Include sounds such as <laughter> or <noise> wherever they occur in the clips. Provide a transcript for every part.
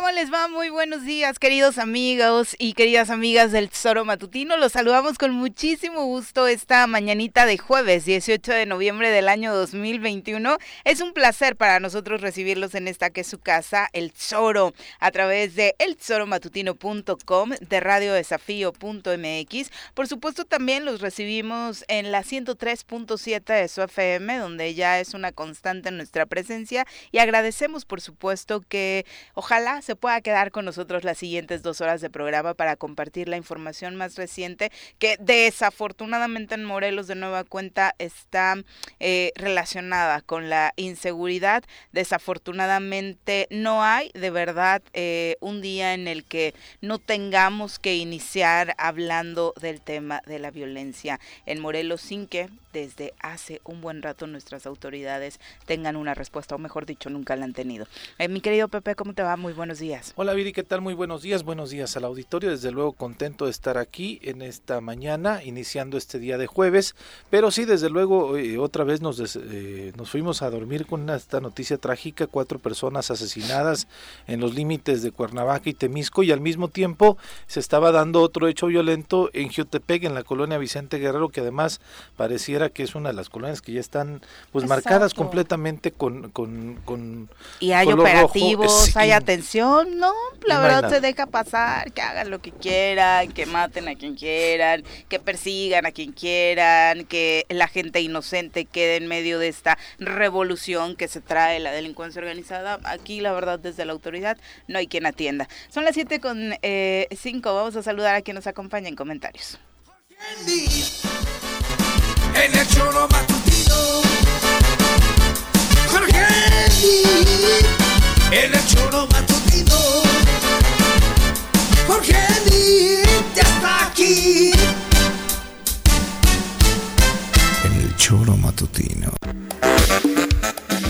¿Cómo les va? Muy buenos días, queridos amigos y queridas amigas del Tesoro Matutino. Los saludamos con muchísimo gusto esta mañanita de jueves 18 de noviembre del año 2021. Es un placer para nosotros recibirlos en esta que es su casa, El Tesoro, a través de eltesoromatutino.com, de radiodesafío.mx. Por supuesto, también los recibimos en la 103.7 de su FM, donde ya es una constante en nuestra presencia y agradecemos, por supuesto, que ojalá se pueda quedar con nosotros las siguientes dos horas de programa para compartir la información más reciente que desafortunadamente en Morelos de nueva cuenta está eh, relacionada con la inseguridad. Desafortunadamente no hay de verdad eh, un día en el que no tengamos que iniciar hablando del tema de la violencia en Morelos sin que desde hace un buen rato nuestras autoridades tengan una respuesta, o mejor dicho, nunca la han tenido. Eh, mi querido Pepe, ¿cómo te va? Muy buenos días. Hola Viri, ¿qué tal? Muy buenos días. Buenos días al auditorio. Desde luego contento de estar aquí en esta mañana, iniciando este día de jueves. Pero sí, desde luego, eh, otra vez nos, eh, nos fuimos a dormir con esta noticia trágica. Cuatro personas asesinadas en los límites de Cuernavaca y Temisco. Y al mismo tiempo se estaba dando otro hecho violento en Jutepec, en la colonia Vicente Guerrero, que además pareciera que es una de las colonias que ya están pues marcadas completamente con... con, con y hay operativos, hay atención, no, la verdad se deja pasar, que hagan lo que quieran, que maten a quien quieran, que persigan a quien quieran, que la gente inocente quede en medio de esta revolución que se trae la delincuencia organizada. Aquí la verdad desde la autoridad no hay quien atienda. Son las 7 con eh, 5, vamos a saludar a quien nos acompaña en comentarios. En el choro matutino, Jorge en el choro matutino, Jorge ya está aquí. En el choro matutino.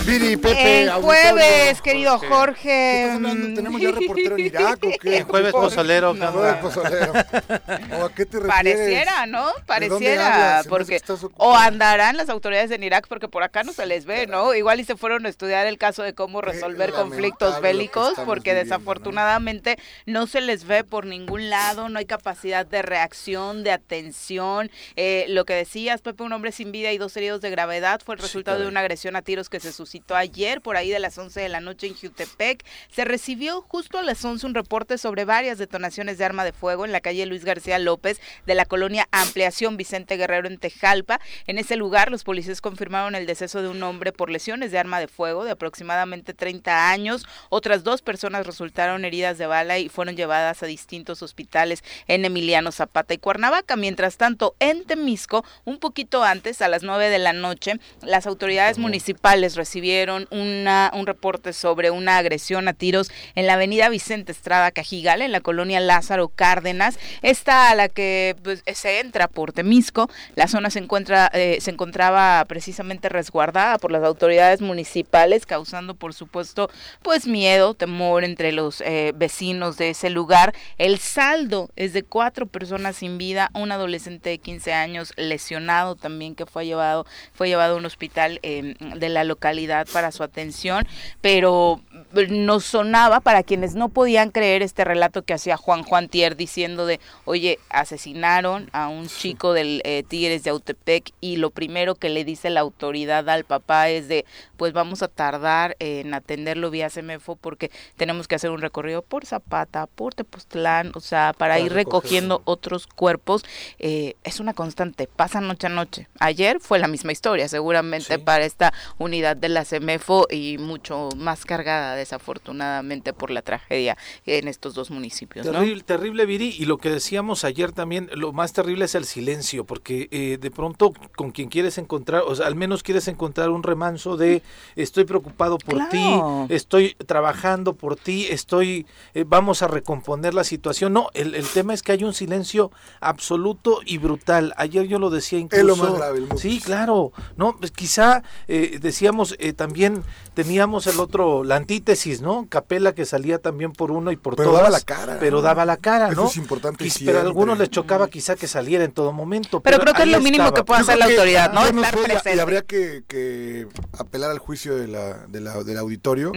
Viri, Pepe, el jueves, querido Jorge. ¿Qué ¿Tenemos ya reportero en Irak o qué? El jueves pozolero. El jueves pozolero. ¿O a qué te refieres? Pareciera, ¿no? Pareciera. porque O andarán las autoridades en Irak porque por acá no se les ve, ¿no? Igual y se fueron a estudiar el caso de cómo resolver conflictos bélicos porque desafortunadamente ¿no? se les ve por ningún lado, no hay capacidad de reacción, de atención. Eh, lo que decías, Pepe, un hombre sin vida y dos heridos de gravedad fue el resultado de una agresión a tiros que se suscitó ayer por ahí de las 11 de la noche en Jutepec. Se recibió justo a las 11 un reporte sobre varias detonaciones de arma de fuego en la calle Luis García López de la colonia Ampliación Vicente Guerrero en Tejalpa. En ese lugar los policías confirmaron el deceso de un hombre por lesiones de arma de fuego de aproximadamente 30 años. Otras dos personas resultaron heridas de bala y fueron llevadas a distintos hospitales en Emiliano Zapata y Cuernavaca. Mientras tanto, en Temisco, un poquito antes, a las 9 de la noche, las autoridades municipales recibieron recibieron una, un reporte sobre una agresión a tiros en la avenida Vicente Estrada Cajigal, en la colonia Lázaro Cárdenas. Esta a la que pues, se entra por Temisco. La zona se, encuentra, eh, se encontraba precisamente resguardada por las autoridades municipales, causando, por supuesto, pues miedo, temor entre los eh, vecinos de ese lugar. El saldo es de cuatro personas sin vida, un adolescente de 15 años lesionado también que fue llevado, fue llevado a un hospital eh, de la localidad para su atención, pero nos sonaba para quienes no podían creer este relato que hacía Juan Juan Tier diciendo de, oye, asesinaron a un chico del eh, Tigres de Autepec y lo primero que le dice la autoridad al papá es de, pues vamos a tardar en atenderlo vía CEMEFO porque tenemos que hacer un recorrido por Zapata, por Tepoztlán, o sea, para, ir recogiendo otros cuerpos. Eh, es una constante, pasa noche a noche. Ayer fue la misma historia, seguramente para esta unidad de la CEMEFO y mucho más cargada desafortunadamente por la tragedia en estos dos municipios. Terrible, terrible Viri, y lo que decíamos ayer también, lo más terrible es el silencio, porque eh, de pronto con quien quieres encontrar, o sea, al menos quieres encontrar un remanso de estoy preocupado por ti, estoy trabajando por ti, estoy, eh, vamos a recomponer la situación. No, el, el, tema es que hay un silencio absoluto y brutal. Ayer yo lo decía incluso. Es lo más grave. sí, claro. No, pues quizá eh, decíamos eh, también teníamos el otro, la antítesis, ¿no? Capela que salía también por uno y por pero todas. daba la cara. Pero daba la cara, ¿no? Eso es importante. pero a algunos les chocaba quizá que saliera en todo momento. Pero, creo que es lo mínimo que puede hacer la autoridad, ¿no? y habría que, que, apelar al juicio de la, de la, del auditorio.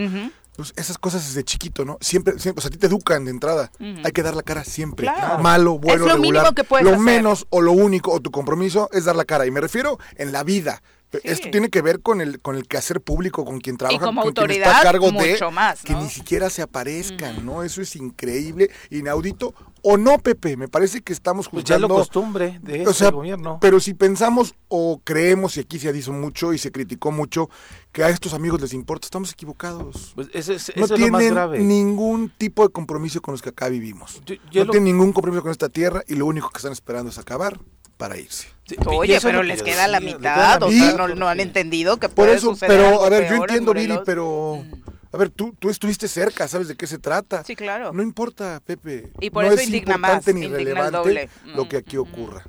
Pues esas cosas desde chiquito, ¿no? Siempre, siempre, o sea, a ti te educan de entrada. Hay que dar la cara siempre. Malo, bueno, lo regular. Que lo menos o lo único o tu compromiso es dar la cara. Y me refiero en la vida. Esto tiene que ver con el con el quehacer público, con quien trabaja, con autoridad, quien está a cargo mucho de más, que ni siquiera se aparezcan, ¿no? Eso es increíble, inaudito o no, Pepe. Me parece que estamos juzgando. Pues ya lo costumbre de este gobierno. Pero si pensamos o creemos y aquí se ha dicho mucho y se criticó mucho que a estos amigos les importa, estamos equivocados. Pues ese, no tienen ningún tipo de compromiso con los que acá vivimos. no tienen ningún compromiso con esta tierra y lo único que están esperando es acabar para irse. Oye, pero les queda la mitad, o sea, no, han entendido que puede Por eso, pero a ver, yo entiendo, Viri, pero. A ver, tú, tú estuviste cerca, sabes de qué se trata. Sí, claro. No importa, Pepe. Y por no eso es indigna importante más, ni relevante lo que aquí ocurra.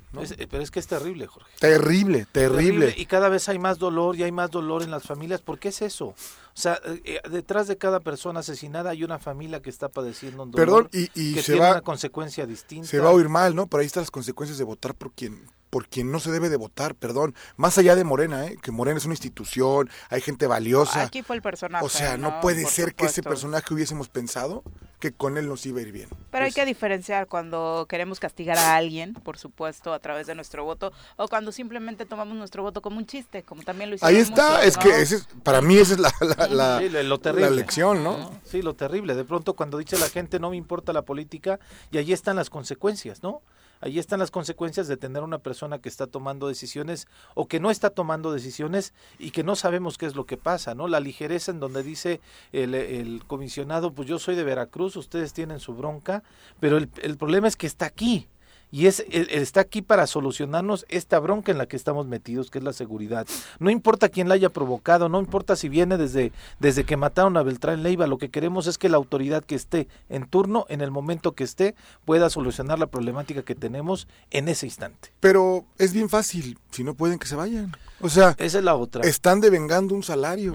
pero es que es terrible, Jorge. Terrible, terrible, Y cada vez hay más dolor y hay más dolor en las familias. ¿Por qué es eso? O sea, eh, eh, detrás de cada persona asesinada hay una familia que está padeciendo un dolor Perdón, y, que se tiene va, una consecuencia distinta. Se va a oír mal, ¿no? Pero ahí están las consecuencias de votar por quien por quien no se debe de votar, perdón. Más allá de Morena, ¿eh? que Morena es una institución, hay gente valiosa. Aquí fue el personaje. O sea, no, puede ser que ese personaje hubiésemos pensado que con él nos iba a ir bien. Pero hay que diferenciar cuando queremos castigar a alguien, por supuesto, a través de nuestro voto, o cuando simplemente tomamos nuestro voto como un chiste, como también lo hicimos. Ahí está, es que ese para mí esa es la, la, lo terrible. la lección, ¿no? Sí, lo terrible. De pronto cuando dice la gente no me importa la política, y ahí están las consecuencias, ¿no? Ahí están las consecuencias de tener una persona que está tomando decisiones o que no está tomando decisiones y que no sabemos qué es lo que pasa, ¿no? La ligereza en donde dice el, el comisionado, pues yo soy de Veracruz, ustedes tienen su bronca, pero el, el problema es que está aquí y es está aquí para solucionarnos esta bronca en la que estamos metidos, que es la seguridad. No importa quién la haya provocado, no importa si viene desde, desde que mataron a Beltrán Leiva, lo que queremos es que la autoridad que esté en turno, en el momento que esté, pueda solucionar la problemática que tenemos en ese instante. Pero es bien fácil, si no pueden que se vayan. O sea, esa es la otra. Están devengando un salario.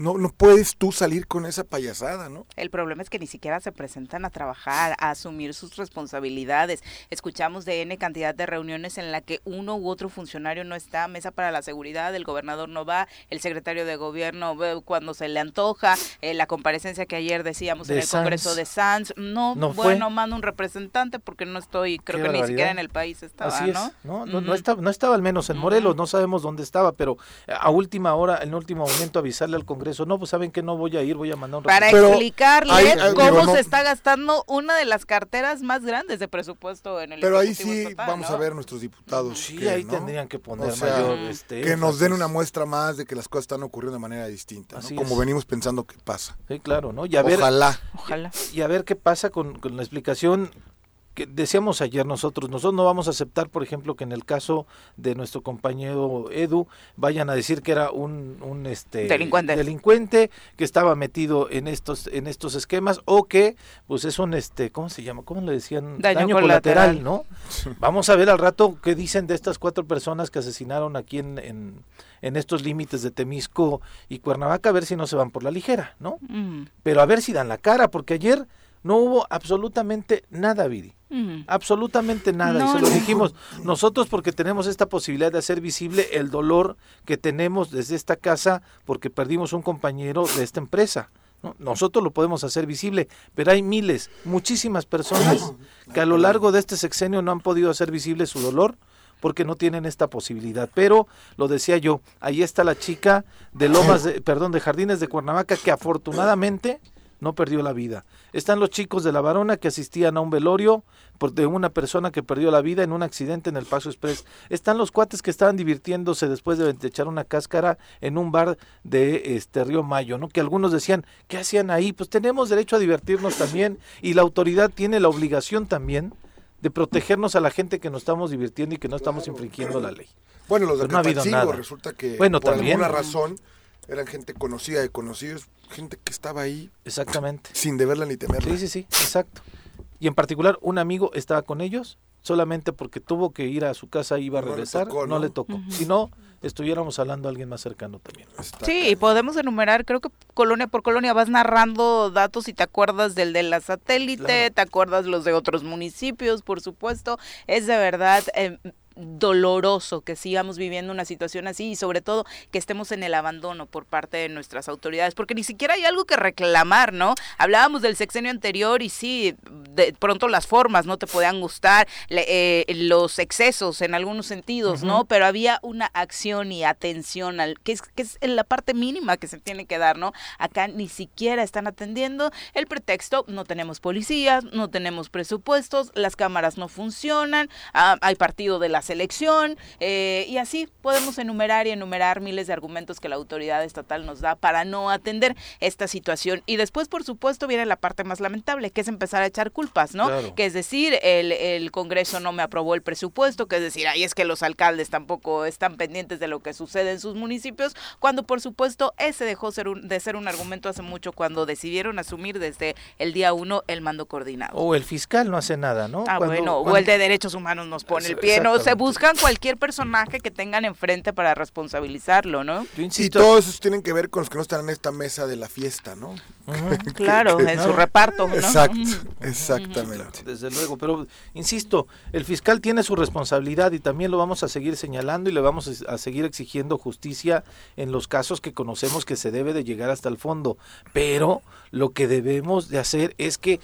No, no puedes tú salir con esa payasada, ¿no? El problema es que ni siquiera se presentan a trabajar, a asumir sus responsabilidades. Escuchamos de N cantidad de reuniones en la que uno u otro funcionario no está, mesa para la seguridad, el gobernador no va, el secretario de gobierno cuando se le antoja, eh, la comparecencia que ayer decíamos en el Congreso de Sanz, no, bueno, mando un representante porque no estoy, creo que ni siquiera en el país estaba, Así ¿no? No, no, no, estaba, no estaba al menos en Morelos, no sabemos dónde estaba, pero a última hora, en último momento avisarle al Congreso eso. No, pues saben que no voy a ir, voy a mandar un Para explicarles cómo se está gastando una de las carteras más grandes de presupuesto en el Pero ahí sí vamos a ver nuestros diputados. Sí, ahí tendrían que poner mayor este, Que nos den una muestra más de que las cosas están ocurriendo de manera distinta, como venimos pensando que pasa. Sí, claro, ¿no? Y a ver, ojalá. Ojalá. Y a ver qué pasa con, con la explicación que decíamos ayer nosotros, nosotros no vamos a aceptar, por ejemplo, que en el caso de nuestro compañero Edu vayan a decir que era un, un este delincuente. delincuente que estaba metido en estos en estos esquemas o que pues es un este ¿cómo se llama? ¿Cómo le decían? Daño, colateral, ¿no? Vamos a ver al rato qué dicen de estas cuatro personas que asesinaron aquí en, en, en estos límites de Temisco y Cuernavaca, a ver si no se van por la ligera, ¿no? Pero a ver si dan la cara, porque ayer no hubo absolutamente nada, Viri. Absolutamente nada. y se lo dijimos nosotros porque tenemos esta posibilidad de hacer visible el dolor que tenemos desde esta casa porque perdimos un compañero de esta empresa. Nosotros lo podemos hacer visible, pero hay miles, muchísimas personas que a lo largo de este sexenio no han podido hacer visible su dolor porque no tienen esta posibilidad. Pero lo decía yo, ahí está la chica de Lomas, de, perdón, de Jardines de Cuernavaca que afortunadamente no perdió la vida. Están los chicos de la varona que asistían a un velorio de una persona que perdió la vida en un accidente en el Paso Express. Están los cuates que estaban divirtiéndose después de echar una cáscara en un bar de este Río Mayo, ¿no? Que algunos decían, ¿qué hacían ahí? Pues tenemos derecho a divertirnos también y la autoridad tiene la obligación también de protegernos a la gente que nos estamos divirtiendo y que no estamos infringiendo la ley. Bueno, los de no resulta que por alguna razón eran gente conocida de conocidos, gente que estaba ahí. Exactamente. Sin deberla ni temerla. Sí, sí, sí, exacto. Y en particular, un amigo estaba con ellos solamente porque tuvo que ir a su casa y iba a regresar, no, le tocó. Si no, estuviéramos hablando a alguien más cercano también. sí, y podemos enumerar, creo que colonia por colonia vas narrando datos y te acuerdas del de la satélite, te acuerdas los de otros municipios, por supuesto. Es de verdad... Eh, doloroso que sigamos viviendo una situación así y sobre todo que estemos en el abandono por parte de nuestras autoridades, porque ni siquiera hay algo que reclamar, ¿no? Hablábamos del sexenio anterior y sí, de pronto las formas no te podían gustar, eh, los excesos en algunos sentidos, ¿no? Pero había una acción y atención al que es, que es la parte mínima que se tiene que dar, ¿no? Acá ni siquiera están atendiendo el pretexto, no tenemos policías, no tenemos presupuestos, las cámaras no funcionan, ah, hay partido de la selección eh, y así podemos enumerar y enumerar miles de argumentos que la autoridad estatal nos da para no atender esta situación. Y después, por supuesto, viene la parte más lamentable, que es empezar a echar culpas, ¿no? Que es decir, el, el Congreso no me aprobó el presupuesto, que es decir, ahí es que los alcaldes tampoco están pendientes de lo que sucede en sus municipios, cuando por supuesto ese dejó ser de ser un argumento hace mucho cuando decidieron asumir desde el día uno el mando coordinado. O el fiscal no hace nada, ¿no? Ah, bueno, o el de derechos humanos nos pone el pie, no, se buscan cualquier personaje que tengan enfrente para responsabilizarlo, ¿no? Y todos esos tienen que ver con los que no están en esta mesa de la fiesta, ¿no? <laughs> claro, en su reparto. ¿no? Exacto, exactamente. Desde luego, pero insisto, el fiscal tiene su responsabilidad y también lo vamos a seguir señalando y le vamos a seguir exigiendo justicia en los casos que conocemos que se debe de llegar hasta el fondo. Pero lo que debemos de hacer es que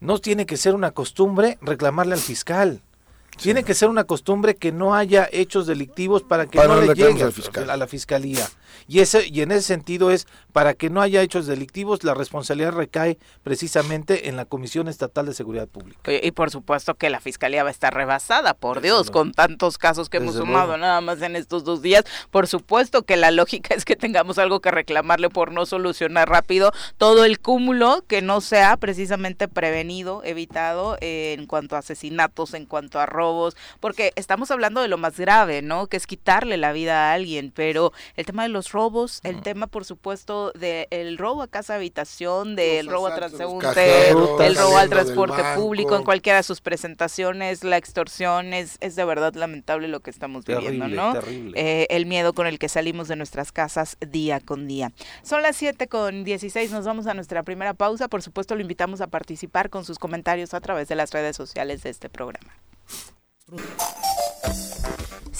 no tiene que ser una costumbre reclamarle al fiscal. Tiene que ser una costumbre que no haya hechos delictivos para que no, le llegue a la fiscalía. Y, ese, y en ese sentido es, para que no haya hechos delictivos, la responsabilidad recae precisamente en la Comisión Estatal de Seguridad Pública. Y, por supuesto que la Fiscalía va a estar rebasada, por Dios, con tantos casos que hemos sumado nada más en estos dos días. Por supuesto que la lógica <laughs> es que tengamos algo que reclamarle por no solucionar rápido todo el cúmulo que no sea precisamente prevenido, evitado eh, en cuanto a asesinatos, en cuanto a robos, porque estamos hablando de lo más grave, ¿no? Que es quitarle la vida a alguien, pero el tema de los robos, el tema por supuesto del robo a casa habitación, del robo a transeúnte, el robo al transporte público, en cualquiera de sus presentaciones, la extorsión, es, es de verdad lamentable lo que estamos viviendo, ¿no? Eh, el miedo con el que salimos de nuestras casas día con día. Son las 7 con 16, nos vamos a nuestra primera pausa, por supuesto lo invitamos a participar con sus comentarios a través de las redes sociales de este programa.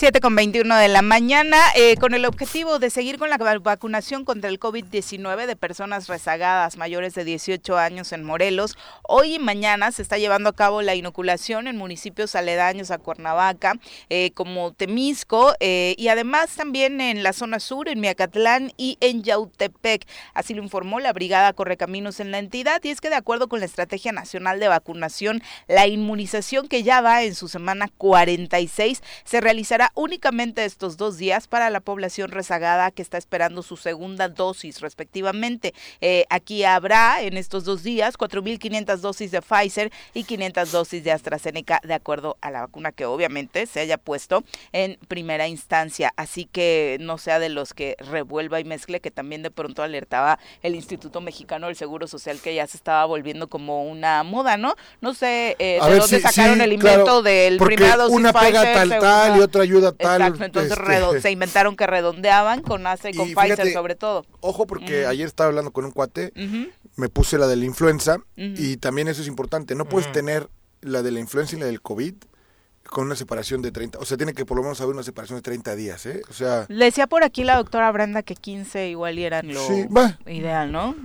7 con 21 de la mañana, eh, con el objetivo de seguir con la vacunación contra el COVID-19 de personas rezagadas mayores de 18 años en Morelos. Hoy y mañana se está llevando a cabo la inoculación en municipios aledaños a Cuernavaca, eh, como Temisco, eh, y además también en la zona sur, en Miacatlán y en Yautepec. Así lo informó la Brigada Correcaminos en la entidad, y es que de acuerdo con la Estrategia Nacional de Vacunación, la inmunización que ya va en su semana 46 se realizará únicamente estos dos días para la población rezagada que está esperando su segunda dosis respectivamente. Eh, aquí habrá en estos dos días 4.500 dosis de Pfizer y 500 dosis de AstraZeneca de acuerdo a la vacuna que obviamente se haya puesto en primera instancia. Así que no sea de los que revuelva y mezcle, que también de pronto alertaba el Instituto Mexicano del Seguro Social que ya se estaba volviendo como una moda, ¿no? No sé eh, de dónde sacaron el invento del primera dosis una pega tal tal y otra ayuda Exacto, entonces este, <laughs> se inventaron que redondeaban con ACE y con Pfizer sobre todo. Ojo porque ayer estaba hablando con un cuate, me puse la de la influenza y también eso es importante, no puedes tener la de la influenza y la del COVID con una separación de 30, o sea, tiene que por lo menos haber una separación de 30 días, ¿eh? O sea... Le decía por aquí la doctora Brenda que 15 igual eran lo ideal, ¿no?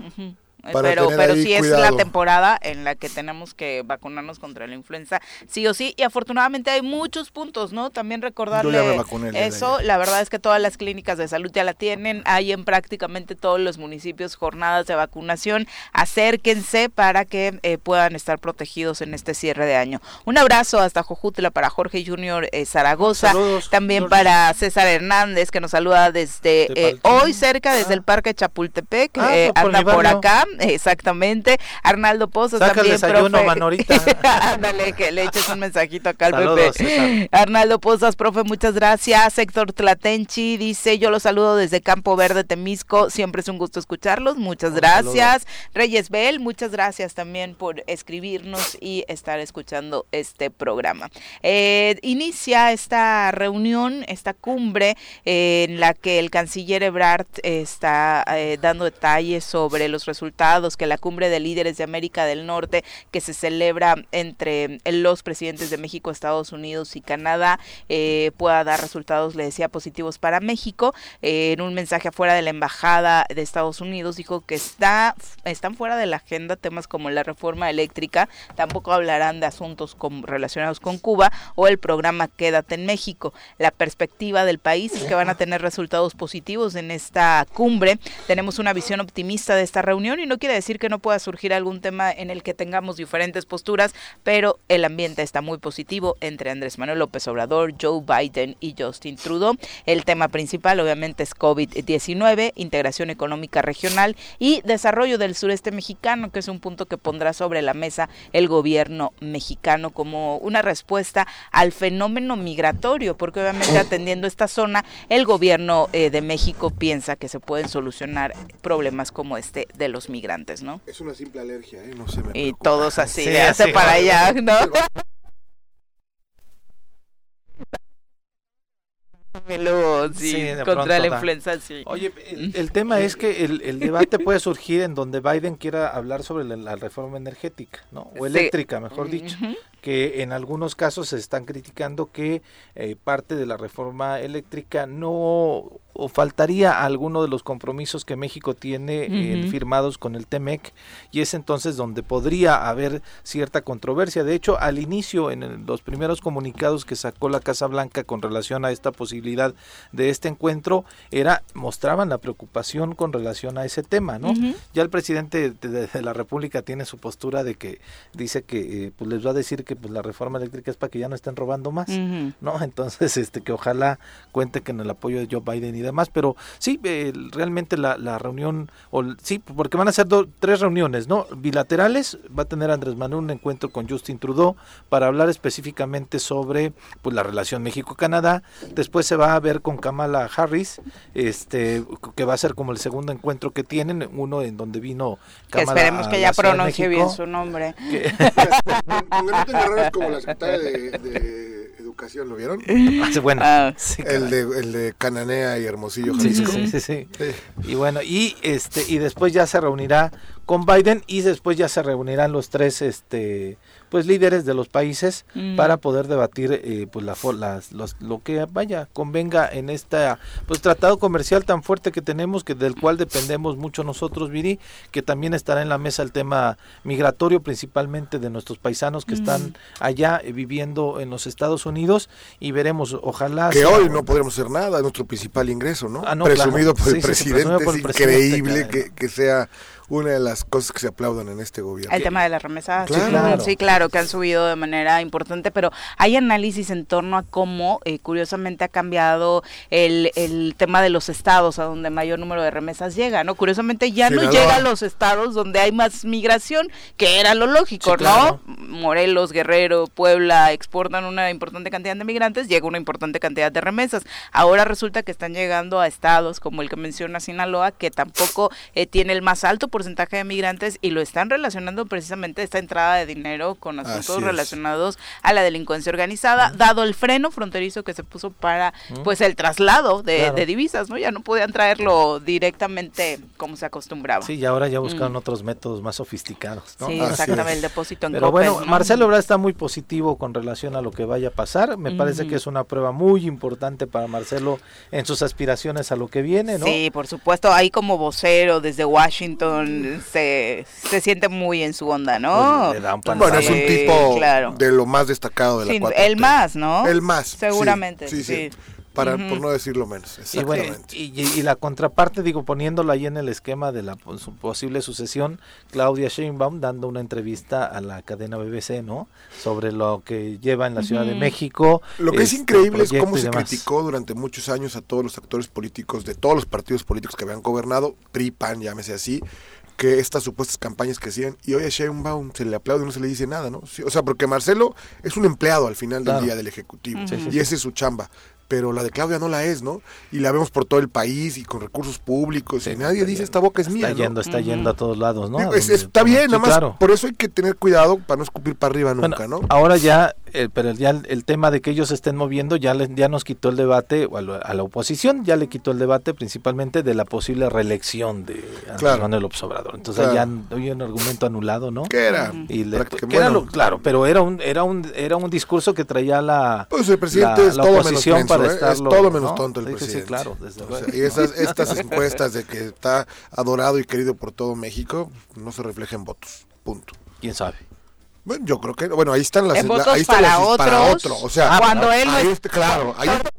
Pero pero sí es la temporada en la que tenemos que vacunarnos contra la influenza, sí o sí, y afortunadamente hay muchos puntos, ¿no? También recordarle eso, la verdad es que todas las clínicas de salud ya la tienen, hay en prácticamente todos los municipios jornadas de vacunación, acérquense para que eh, puedan estar protegidos en este cierre de año. Un abrazo hasta Jojutla para Jorge Junior eh, Zaragoza, también para César Hernández que nos saluda desde eh, hoy cerca desde el Parque Chapultepec, ah, anda por acá, <laughs> Exactamente. Arnaldo Pozos también, profe. Manorita. <laughs> Ándale, que le eches un mensajito acá al Pepe. Arnaldo Pozos, profe, muchas gracias. Héctor Tlatenchi dice, yo los saludo desde Campo Verde, Temisco. Siempre es un gusto escucharlos. Muchas gracias. Reyes Bell, muchas gracias también por escribirnos y estar escuchando este programa. Eh, inicia esta reunión, esta cumbre en la que el canciller Ebrard está eh, dando detalles sobre los resultados que la cumbre de líderes de América del Norte que se celebra entre los presidentes de México, Estados Unidos y Canadá eh, pueda dar resultados, le decía, positivos para México. Eh, en un mensaje afuera de la embajada de Estados Unidos dijo que está están fuera de la agenda temas como la reforma eléctrica, tampoco hablarán de asuntos relacionados con Cuba o el programa Quédate en México. La perspectiva del país es que van a tener resultados positivos en esta cumbre. Tenemos una visión optimista de esta reunión y no quiere decir que no pueda surgir algún tema en el que tengamos diferentes posturas, pero el ambiente está muy positivo entre Andrés Manuel López Obrador, Joe Biden y Justin Trudeau. El tema principal obviamente es COVID-19, integración económica regional y desarrollo del sureste mexicano, que es un punto que pondrá sobre la mesa el gobierno mexicano como una respuesta al fenómeno migratorio, porque obviamente atendiendo esta zona, el gobierno eh, de México piensa que se pueden solucionar problemas como este de los migrantes, ¿no? Es una simple alergia, ¿eh? No se me Y todos así, hace para allá, ¿no? contra la influenza, sí. Oye, el, tema es que el, debate puede surgir en donde Biden quiera hablar sobre la, reforma energética, ¿no? O eléctrica, mejor dicho que en algunos casos se están criticando que eh, parte de la reforma eléctrica no o faltaría alguno de los compromisos que México tiene eh, firmados con el TEMEC y es entonces donde podría haber cierta controversia. De hecho, al inicio, en los primeros comunicados que sacó la Casa Blanca con relación a esta posibilidad de este encuentro, era mostraban la preocupación con relación a ese tema, ¿no? Ya el presidente de, la República tiene su postura de que dice que eh, pues les va a decir que pues la reforma eléctrica es para que ya no estén robando más, ¿no? Entonces, este que ojalá cuente con el apoyo de Joe Biden y demás, pero sí, realmente la, la, reunión, o, sí, porque van a ser tres reuniones, ¿no? Bilaterales, va a tener Andrés Manuel un encuentro con Justin Trudeau para hablar específicamente sobre pues la relación México-Canadá, después se va a ver con Kamala Harris, este que va a ser como el segundo encuentro que tienen, uno en donde vino Kamala Esperemos que ya pronuncie bien su nombre. como la secretaria de, Educación, ¿lo vieron? Ah, bueno, <laughs> ah, el, de, el de Cananea y Hermosillo, Jalisco. Sí, sí, sí, Y bueno, y este y después ya se reunirá con Biden y después ya se reunirán los tres este pues líderes de los países mm. para poder debatir eh, pues la, las, lo que vaya convenga en este pues tratado comercial tan fuerte que tenemos que del cual dependemos mucho nosotros Viri que también estará en la mesa el tema migratorio principalmente de nuestros paisanos que están mm. allá eh, viviendo en los Estados Unidos y veremos ojalá que hoy no podremos hacer nada es nuestro principal ingreso no ah, presumido por el presidente es increíble que, que sea una de las cosas que se aplaudan en este gobierno. El tema de las remesas, sí, claro. que han subido de manera importante, pero hay análisis en torno a cómo, eh, curiosamente, ha cambiado el, el, tema de los estados a donde mayor número de remesas llega, ¿no? Curiosamente ya no llega a los estados donde hay más migración, que era lo lógico, ¿no? Morelos, Guerrero, Puebla exportan una importante cantidad de migrantes, llega una importante cantidad de remesas. Ahora resulta que están llegando a estados como el que menciona Sinaloa, que tampoco eh, tiene el más alto porcentaje de migrantes y lo están relacionando precisamente esta entrada de dinero con asuntos relacionados a la delincuencia organizada, dado el freno fronterizo que se puso para pues el traslado de, divisas, ¿no? Ya no podían traerlo directamente como se acostumbraba. Sí, y ahora ya buscaron mm. otros métodos más sofisticados, ¿no? Sí, exactamente, el depósito en Pero bueno, Marcelo Obrador está muy positivo con relación a lo que vaya a pasar. Me parece que es una prueba muy importante para Marcelo en sus aspiraciones a lo que viene, ¿no? Sí, por supuesto, ahí como vocero desde Washington se, se siente muy en su onda, ¿no? Pues bueno, es un tipo de lo más destacado de la El más, ¿no? El más. Seguramente, sí. Para, por no decirlo menos. Exactamente. Y, la contraparte, digo, poniéndola ahí en el esquema de la posible sucesión, Claudia Sheinbaum dando una entrevista a la cadena BBC, ¿no? Sobre lo que lleva en la Ciudad de México. Lo que es este, increíble es cómo se criticó durante muchos años a todos los actores políticos de todos los partidos políticos que habían gobernado, PRI, PAN, llámese así, que estas supuestas campañas que hacían y hoy a Sheinbaum se le aplaude y no se le dice nada, ¿no? o sea, porque Marcelo es un empleado al final del día del Ejecutivo y ese es su chamba. Pero la de Claudia no la es, ¿no? Y la vemos por todo el país y con recursos públicos y nadie dice esta boca es mía. Está yendo, está yendo a todos lados, ¿no? está bien, nada más. Por eso hay que tener cuidado para no escupir para arriba nunca, ¿no? Ahora ya, eh, pero ya el, tema de que ellos se estén moviendo ya, ya nos quitó el debate, a, a, la oposición ya le quitó el debate principalmente de la posible reelección de Andrés Manuel López Obrador. Entonces ya hay un argumento anulado, ¿no? ¿Qué era? Y claro, pero era un, era un, era un discurso que traía la, pues el presidente es todo oposición para ¿eh? Es todo menos tonto el presidente. Sí, claro, desde y esas, <laughs> estas encuestas de que está adorado y querido por todo México no se reflejan en votos. Punto. ¿Quién sabe? Bueno, yo creo que, bueno, ahí están las, en votos ahí están para, otros, para otro, o sea, cuando él ahí está, claro, ahí <laughs> está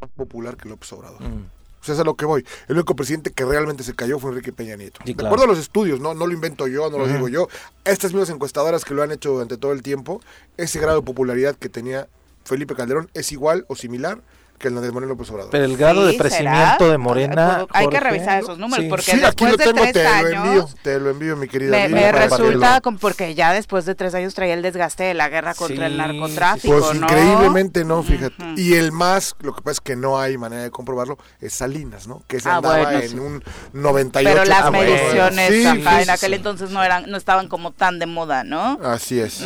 más popular que López Obrador. Mm. O sea, es a lo que voy. El único presidente que realmente se cayó fue Enrique Peña Nieto. de acuerdo a los estudios, no, no lo invento yo, no lo digo yo. Estas mismas encuestadoras que lo han hecho durante todo el tiempo, ese grado de popularidad que tenía Felipe Calderón es igual o similar que el de Morena López Obrador. Pero el grado de crecimiento de Morena. Hay que revisar esos números, porque después de tres te años. Lo envío, te lo envío, mi querida. Me, me resulta, porque ya después de tres años traía el desgaste de la guerra contra el narcotráfico. Pues increíblemente no, fíjate. Y el más, lo que pasa es que no hay manera de comprobarlo, es Salinas, ¿no? Que se ah, andaba en un 98. Pero las mediciones en aquel entonces no eran no estaban como tan de moda, ¿no? Así es.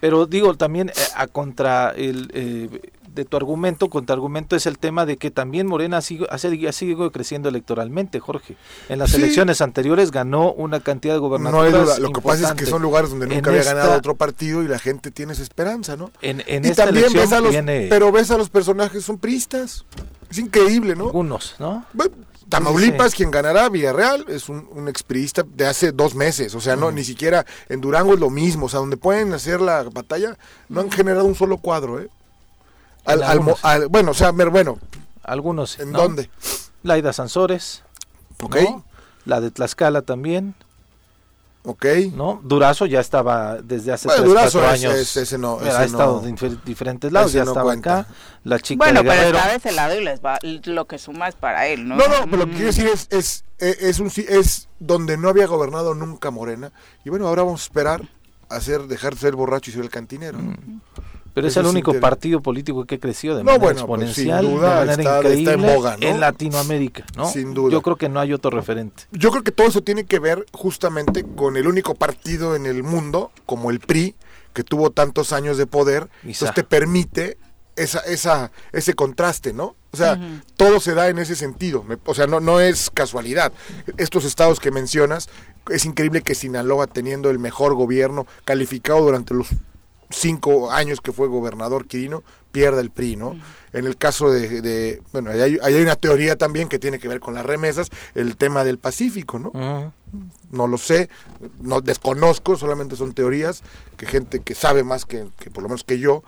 Pero digo, también eh, a contra el. Eh, de tu argumento, argumento es el tema de que también Morena ha sido, ha sido creciendo electoralmente, Jorge. En las elecciones anteriores ganó una cantidad de gobernadores. No Lo que pasa es que son lugares donde nunca había ganado otro partido y la gente tiene esa esperanza, ¿no? En, en y también ves a los, pero ves a los personajes, son pristas. Es increíble, ¿no? Algunos, ¿no? Tamaulipas, quien ganará, Villarreal, es un, un expriista de hace dos meses. O sea, no, ni siquiera en Durango es lo mismo. O sea, donde pueden hacer la batalla, no han generado un solo cuadro, ¿eh? Al, bueno, o sea, bueno. Algunos. ¿En dónde? Laida Sansores. Ok. La de Tlaxcala también. Ok. ¿No? Durazo ya estaba desde hace bueno, Durazo años. ese no, ha estado en diferentes lados, ya estaba acá. La chica bueno, pero está de ese lado y les va, lo que suma es para él, ¿no? No, no, pero lo que quiero decir es, es, es, un, es donde no había gobernado nunca Morena. Y bueno, ahora vamos a esperar a hacer, dejar de ser borracho y ser el cantinero. Mm. Pero es el único partido político que creció de manera pues, exponencial, de manera increíble en, Latinoamérica, ¿no? Sin duda. Yo creo que no hay otro referente. Yo creo que todo eso tiene que ver justamente con el único partido en el mundo, como el PRI, que tuvo tantos años de poder, entonces te permite esa, esa, ese contraste, ¿no? O sea, todo se da en ese sentido. O sea, no, no es casualidad. Estos estados que mencionas, es increíble que Sinaloa, teniendo el mejor gobierno calificado durante los cinco años que fue gobernador Quirino, pierda el PRI, ¿no? En el caso de, bueno, hay, hay, una teoría también que tiene que ver con las remesas, el tema del Pacífico, ¿no? No lo sé, no desconozco, solamente son teorías que gente que sabe más que, que, por lo menos que yo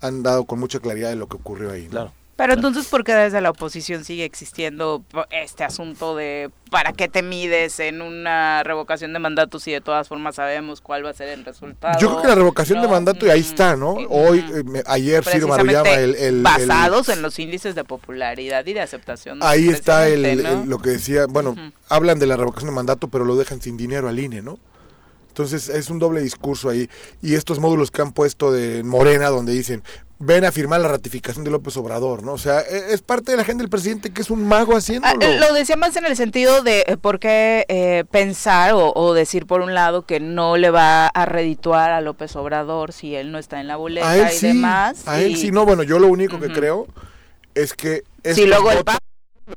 han dado con mucha claridad de lo que ocurrió ahí. Claro. Pero entonces, ¿por qué desde la oposición sigue existiendo este asunto de para qué te mides en una revocación de mandato si de todas formas sabemos cuál va a ser el resultado? Yo creo que la revocación de mandato, y ahí está, ¿no? Hoy, eh, ayer Ciro Maruyama, el, el, Basados en los índices de popularidad y de aceptación. Ahí está el, lo que decía, bueno, hablan de la revocación de mandato, pero lo dejan sin dinero al INE, ¿no? Entonces es un doble discurso ahí. Y estos módulos que han puesto de Morena, donde dicen, ven a firmar la ratificación de López Obrador, ¿no? O sea, e, es parte de la agenda del presidente que es un mago haciéndolo. Ah, lo decía más en el sentido de eh, por qué eh, pensar o, decir por un lado que no le va a redituar a López Obrador si él no está en la boleta y demás. A él sí, no, bueno, yo lo único que creo es que... Si luego el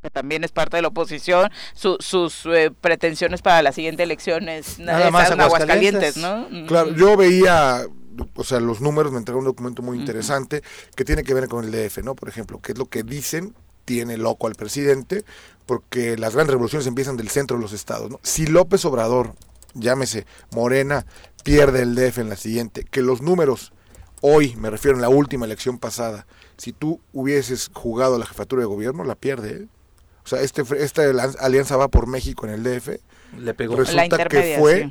que también es parte de la oposición, sus eh, pretensiones para la siguiente elección es nada más Aguascalientes, ¿no? Claro, yo veía o sea, los números me entregaron un documento muy interesante que tiene que ver con el DF, ¿no? Por ejemplo, qué es lo que dicen tiene loco al presidente, porque las grandes revoluciones empiezan del centro de los estados, ¿no? Si López Obrador, llámese Morena, pierde el DF en la siguiente, que los números hoy, me refiero a la última elección pasada, si tú hubieses jugado la jefatura de gobierno, la pierde, ¿eh? O sea, este, esta alianza va por México en el DF. Le pegó. Resulta que fue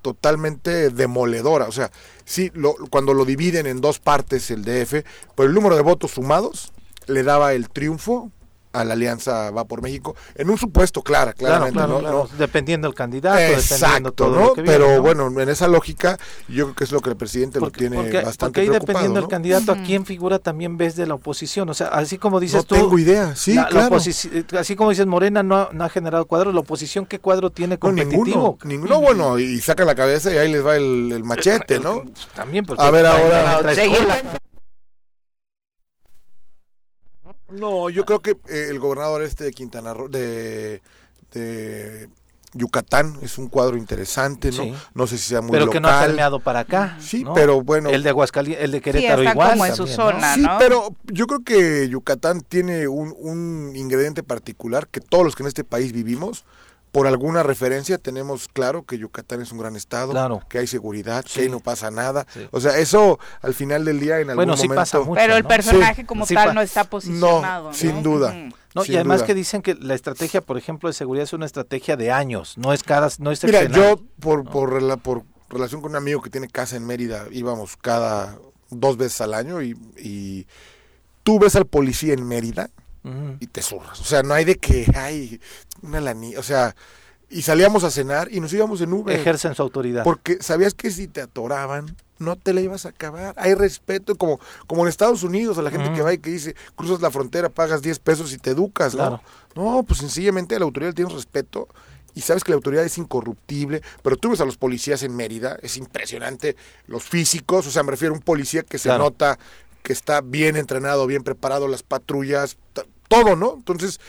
totalmente demoledora. O sea, sí, lo, cuando lo dividen en dos partes el DF, por el número de votos sumados, le daba el triunfo a la alianza Va por México, en un supuesto, clara, claramente, ¿no? Dependiendo del candidato, Exacto, todo Pero bueno, en esa lógica, yo creo que es lo que el presidente lo tiene bastante porque ahí dependiendo del candidato, ¿a quién figura también ves de la oposición? O sea, así como dices tú... No tengo idea, sí, claro. así como dices, Morena no, no, ha generado cuadros, ¿la oposición qué cuadro tiene competitivo? ninguno, ninguno bueno, y saca la cabeza y ahí les va el, machete, ¿no? También, porque... A ver, ahora... No, yo creo que eh, el gobernador este de Quintana Roo, de, de Yucatán es un cuadro interesante, ¿no? No sé si sea muy Pero que no ha permeado para acá. Sí, pero bueno. El de Aguascalientes, el de Querétaro sí, igual. como en su zona, Sí, pero yo creo que Yucatán tiene un, un ingrediente particular que todos los que en este país vivimos por alguna referencia tenemos claro que Yucatán es un gran estado, que hay seguridad, que ahí no pasa nada. O sea, eso al final del día en algún bueno, sí Pasa mucho, Pero el personaje como tal no está posicionado. No, sin duda. No, y además que dicen que la estrategia, por ejemplo, de seguridad es una estrategia de años, no es cada no es Mira, yo por, por, por relación con un amigo que tiene casa en Mérida, íbamos cada dos veces al año y, y tú ves al policía en Mérida y te zurras. O sea, no hay de que, hay una lanilla, o sea, y salíamos a cenar y nos íbamos en Uber. Ejercen su autoridad. Porque sabías que si te atoraban, no te la ibas a acabar. Hay respeto, como, como en Estados Unidos, a la gente que va y que dice, cruzas la frontera, pagas 10 pesos y te educas, ¿no? No, pues sencillamente a la autoridad tienes respeto y sabes que la autoridad es incorruptible, pero tú ves a los policías en Mérida, es impresionante, los físicos, o sea, me refiero a un policía que se nota que está bien entrenado, bien preparado, las patrullas, todo, ¿no? Entonces,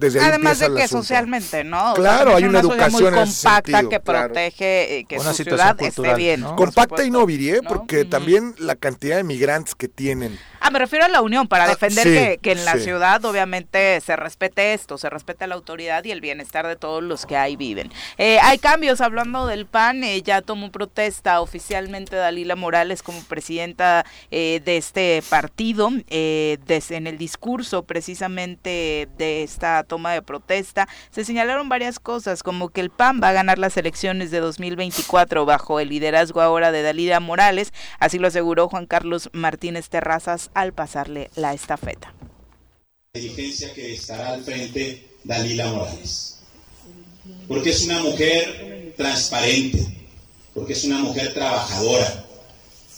Además de que socialmente, ¿no? claro, hay una, educación muy compacta que protege eh, que su ciudad esté bien. Compacta y no diría, porque también la cantidad de migrantes que tienen. Ah, me refiero a la unión, para ah, defender que, en la ciudad obviamente se respete esto, se respete la autoridad y el bienestar de todos los que ahí viven. Eh, hay cambios, hablando del PAN, eh, ya tomó protesta oficialmente Dalila Morales como presidenta eh, de este partido, en el discurso precisamente de esta toma de protesta, se señalaron varias cosas, como que el PAN va a ganar las elecciones de 2024 bajo el liderazgo ahora de Dalila Morales, así lo aseguró Juan Carlos Martínez Terrazas al pasarle la estafeta. La dirigencia que estará al frente Dalila Morales. Porque es una mujer transparente, porque es una mujer trabajadora,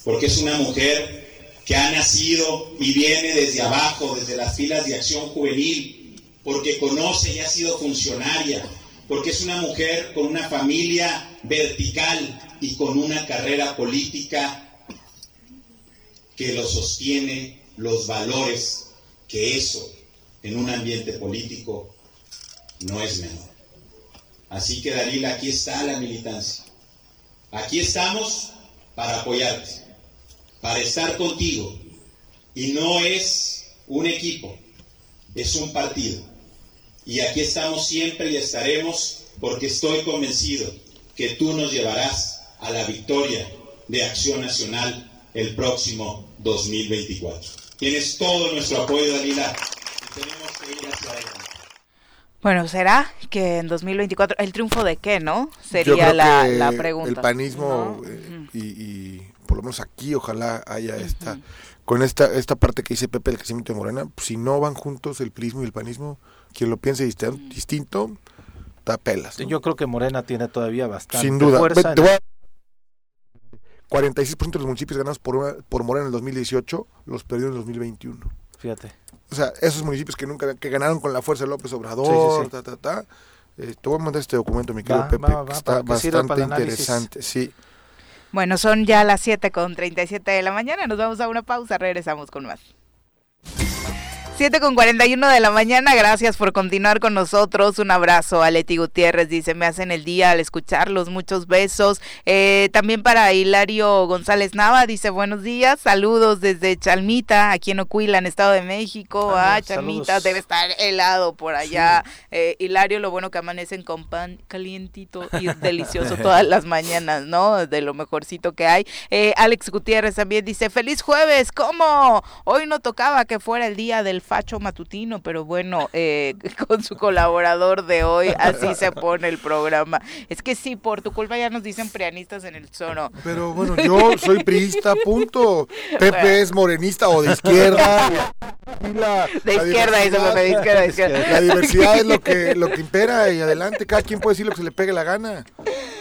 porque es una mujer que ha nacido y viene desde abajo, desde las filas de acción juvenil, porque conoce y ha sido funcionaria, porque es una mujer con una familia vertical y con una carrera política que lo sostiene los valores, que eso en un ambiente político no es menor. Así que Dalila, aquí está la militancia. Aquí estamos para apoyarte, para estar contigo. Y no es un equipo, es un partido. Y aquí estamos siempre y estaremos porque estoy convencido que tú nos llevarás a la victoria de Acción Nacional el próximo 2024. Tienes todo nuestro apoyo, Dalila, y tenemos que ir hacia adelante. Bueno, ¿será que en 2024 el triunfo de qué, no? Sería la, pregunta. El panismo eh, y, por lo menos aquí ojalá haya esta con esta esta parte que dice Pepe del crecimiento de Morena, pues, si no van juntos el prismo y el panismo, quien lo piense distinto, da pelas. Yo creo que Morena tiene todavía bastante Sin duda. Fuerza 46% de los municipios ganados por, por Morena en el 2018 los perdió en el 2021. Fíjate. O sea, esos municipios que nunca que ganaron con la fuerza de López Obrador, Ta, ta, ta, eh, te voy a mandar este documento, mi querido Pepe, que está bastante interesante. Sí. Bueno, son ya las 7 con 37 de la mañana. Nos vamos a una pausa. Regresamos con más. 7 con 41 de la mañana, gracias por continuar con nosotros. Un abrazo a Leti Gutiérrez, dice, me hacen el día al escucharlos, muchos besos. Eh, también para Hilario González Nava, dice, buenos días, saludos desde Chalmita, aquí en Ocuila, en Estado de México. ah, Chalmita, debe estar helado por allá. Eh, Hilario, lo bueno que amanecen con pan calientito y delicioso todas las <laughs> mañanas, ¿no? De lo mejorcito que hay. Eh, Alex Gutiérrez también dice, feliz jueves, ¿cómo? Hoy no tocaba que fuera el día del facho matutino, pero bueno, eh, <laughs> con su colaborador de hoy, así se pone el programa. Es que sí, por tu culpa ya nos dicen prianistas en el sono. Pero bueno, yo soy priista, punto. Pepe es morenista o de izquierda. de izquierda, eso de izquierda, de izquierda. La diversidad es lo que, lo que impera y adelante, cada quien puede decir lo que se le pegue la gana.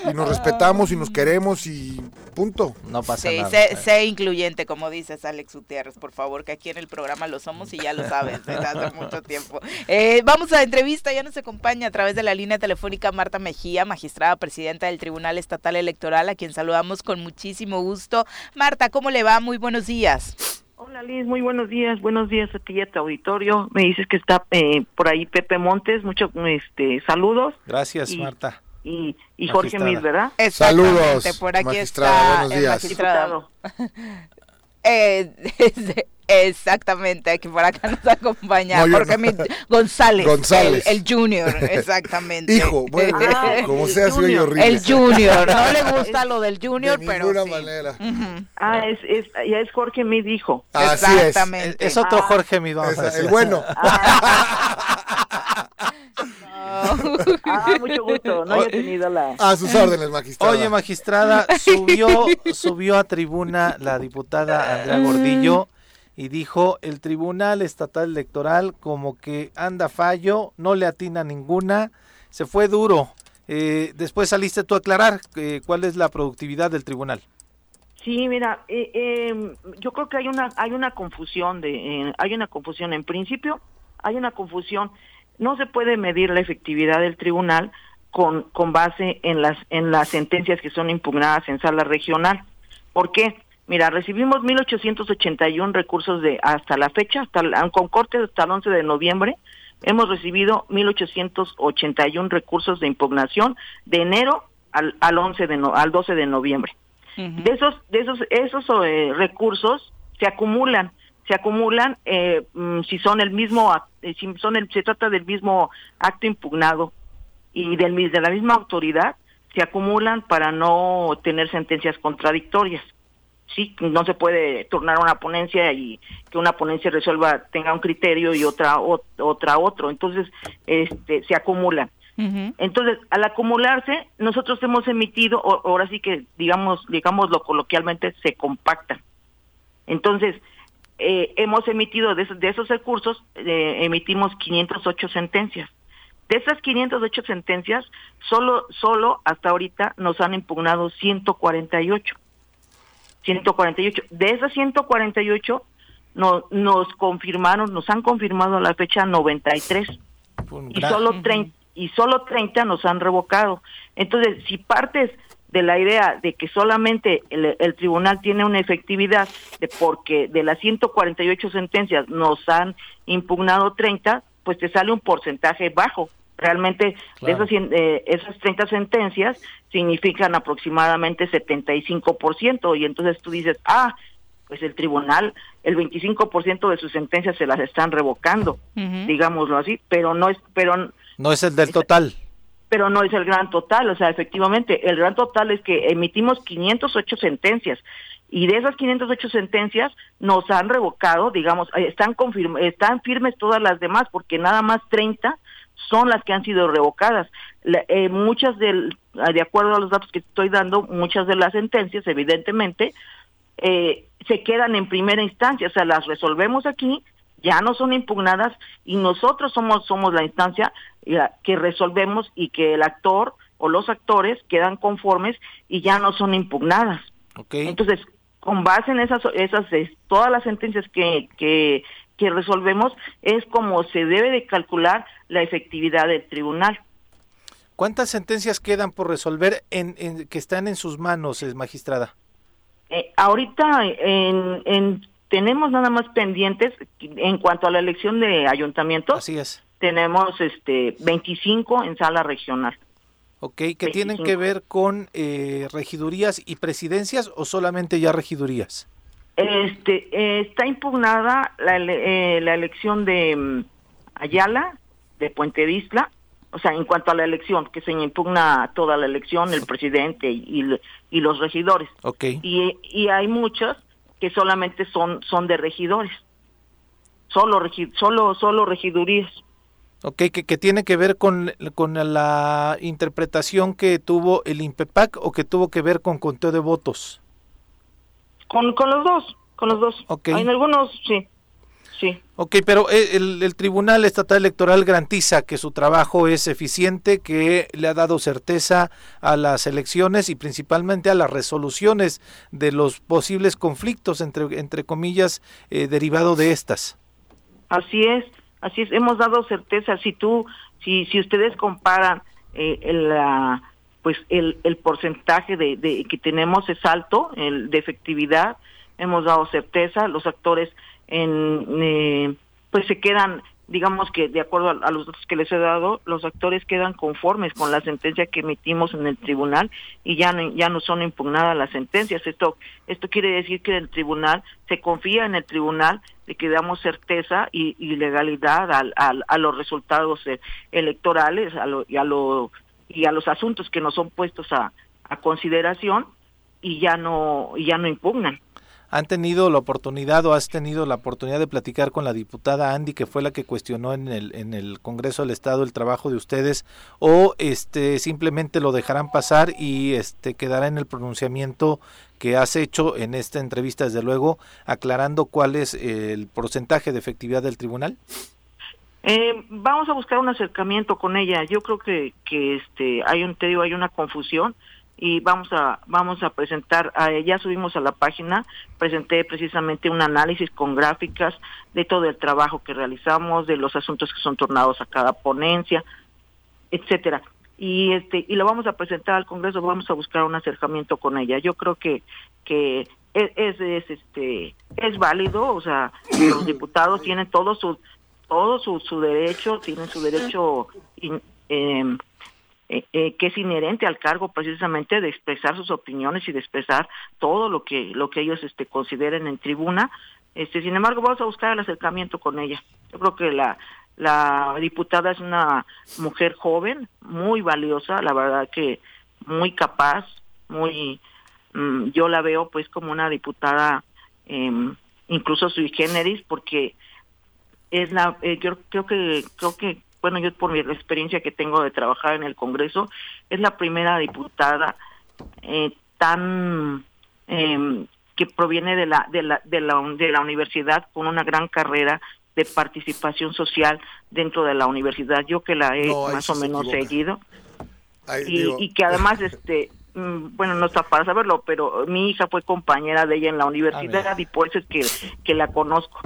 Y nos respetamos y nos queremos y punto. No pasa nada. Sé, sé, incluyente, como dices Alex Gutiérrez, por favor, que aquí en el programa lo somos y ya lo sabes desde hace <laughs> mucho tiempo. Eh, vamos a la entrevista, ya nos acompaña a través de la línea telefónica Marta Mejía, magistrada presidenta del Tribunal Estatal Electoral, a quien saludamos con muchísimo gusto. Marta, ¿cómo le va? Muy buenos días. Hola Liz, muy buenos días, buenos días a ti y a tu auditorio. Me dices que está eh, por ahí Pepe Montes, muchos este, saludos. Gracias Marta. Y, y Jorge Mis, ¿verdad? Saludos. Por aquí está buenos días. el magistrado. <laughs> eh, <laughs> Exactamente, que por acá nos acompaña Jorge González, González. El, Junior, <laughs> exactamente. Hijo, bueno, ah, como sea, soy horrible. El Junior, no le gusta lo del Junior, de pero. ninguna sí. manera. Ah, es, es, ya es Jorge mi dijo. Así exactamente. Es, es otro Jorge Mid, vamos a decir. el bueno. Ah, mucho gusto, no había tenido la... A sus órdenes, magistrada. Oye, magistrada, subió, subió a tribuna la diputada Andrea Gordillo y dijo, el Tribunal Estatal Electoral como que anda fallo, no le atina ninguna, se fue duro. Eh, después saliste tú a aclarar eh, cuál es la productividad del tribunal. Sí, mira, eh, eh, yo creo que hay una hay una confusión de eh, hay una confusión en principio hay una confusión no se puede medir la efectividad del tribunal con con base en las en las sentencias que son impugnadas en sala regional. ¿por qué? Mira, recibimos 1881 recursos de hasta la fecha hasta con corte hasta el 11 de noviembre hemos recibido 1881 recursos de impugnación de enero al, al 11 de no- al 12 de noviembre. De esos de esos esos eh, recursos se acumulan se acumulan eh, mm, si son el mismo eh, si son el, se trata del mismo acto impugnado y del de la misma autoridad se acumulan para no tener sentencias contradictorias. Sí no se puede turnar una ponencia y que una ponencia resuelva tenga un criterio y otra ot- otra otro. Entonces este se acumulan entonces, al acumularse, nosotros hemos emitido, o- ahora sí que digamos, digámoslo coloquialmente, se compactan. Entonces, eh, hemos emitido de esos, de esos recursos, eh, emitimos 508 sentencias. De esas 508 sentencias, solo, solo hasta ahorita nos han impugnado 148. 148. De esas 148, no, nos confirmaron, nos han confirmado a la fecha 93 Un y solo 30 y solo 30 nos han revocado. Entonces, si partes de la idea de que solamente el, el tribunal tiene una efectividad de porque de las 148 sentencias nos han impugnado 30, pues te sale un porcentaje bajo. Realmente Claro. de esas, eh, esas 30 sentencias significan aproximadamente 75% y entonces tú dices, ah, pues el tribunal, el 25% de sus sentencias se las están revocando, digámoslo así, pero no es, pero No es el del total. Pero no es el gran total, o sea, efectivamente, el gran total es que emitimos 508 sentencias y de esas 508 sentencias nos han revocado, digamos, eh, están confirm están firmes todas las demás porque nada más 30 son las que han sido revocadas. La- eh, muchas del de acuerdo a los datos que estoy dando, muchas de las sentencias evidentemente eh, se quedan en primera instancia, o sea, las resolvemos aquí, ya no son impugnadas y nosotros somos somos la instancia eh, que resolvemos y que el actor o los actores quedan conformes y ya no son impugnadas. Entonces, con base en esas esas es- todas las sentencias que que que resolvemos es como se debe de calcular la efectividad del tribunal. ¿Cuántas sentencias quedan por resolver en, en- que están en sus manos, magistrada? Eh, ahorita en, en- tenemos nada más pendientes en cuanto a la elección de ayuntamientos. Así es. Tenemos este 25 en sala regional. Ok, que tienen que 25. ver con eh, regidurías y presidencias o solamente ya regidurías? Este eh, está impugnada la, eh, la elección de mm, Ayala, de Puente Isla, o sea, en cuanto a la elección, que se impugna toda la elección, el presidente y, los regidores. Ok. Y, y hay muchas que solamente son son de regidores, solo regi- solo solo regidurías. Ok, que, que tiene que ver con, con la interpretación que tuvo el INPEPAC o que tuvo que ver con conteo de votos. Con, con los dos, con los dos. Ok. En algunos, sí. Sí. Ok, pero eh, el, Tribunal Estatal Electoral garantiza que su trabajo es eficiente, que le ha dado certeza a las elecciones y principalmente a las resoluciones de los posibles conflictos, entre, entre comillas, eh, derivado de estas. Así es, así es, hemos dado certeza. Si tú, si, si ustedes comparan eh, la, pues el, el porcentaje de, de, que tenemos es alto, el de efectividad, hemos dado certeza, los actores en, eh, pues se quedan, digamos que de acuerdo a, los datos que les he dado, los actores quedan conformes con la sentencia que emitimos en el tribunal y ya no, ya no son impugnadas las sentencias. Esto, esto quiere decir que el tribunal se confía en el tribunal de que damos certeza y, legalidad a, los resultados eh, electorales a lo, y, a lo, y a los asuntos que nos son puestos a, a consideración y ya no, y ya no impugnan han tenido la oportunidad o has tenido la oportunidad de platicar con la diputada Andy que fue la que cuestionó en el en el Congreso del Estado el trabajo de ustedes o este simplemente lo dejarán pasar y este quedará en el pronunciamiento que has hecho en esta entrevista desde luego aclarando cuál es el porcentaje de efectividad del tribunal eh, vamos a buscar un acercamiento con ella. Yo creo que que este hay un te digo hay una confusión y vamos a vamos a presentar ya subimos a la página presenté precisamente un análisis con gráficas de todo el trabajo que realizamos de los asuntos que son tornados a cada ponencia etcétera. Y este y lo vamos a presentar al Congreso vamos a buscar un acercamiento con ella. Yo creo que que es, es, este es válido o sea los diputados tienen todo su todo su, su derecho tienen su derecho eh, eh, eh, que es inherente al cargo precisamente de expresar sus opiniones y de expresar todo lo que lo que ellos este consideren en tribuna. Este sin embargo vamos a buscar el acercamiento con ella. Yo creo que la la diputada es una mujer joven muy valiosa la verdad que muy capaz muy mm, yo la veo pues como una diputada eh, incluso sui generis porque es la eh, yo creo que creo que bueno, yo por mi experiencia que tengo de trabajar en el Congreso, es la primera diputada eh, tan eh, que proviene de la, de la de la de la universidad con una gran carrera de participación social dentro de la universidad. Yo que la he más o menos seguido. Y, y, que además este bueno, no está para saberlo, pero mi hija fue compañera de ella en la universidad y por eso es que, que la conozco.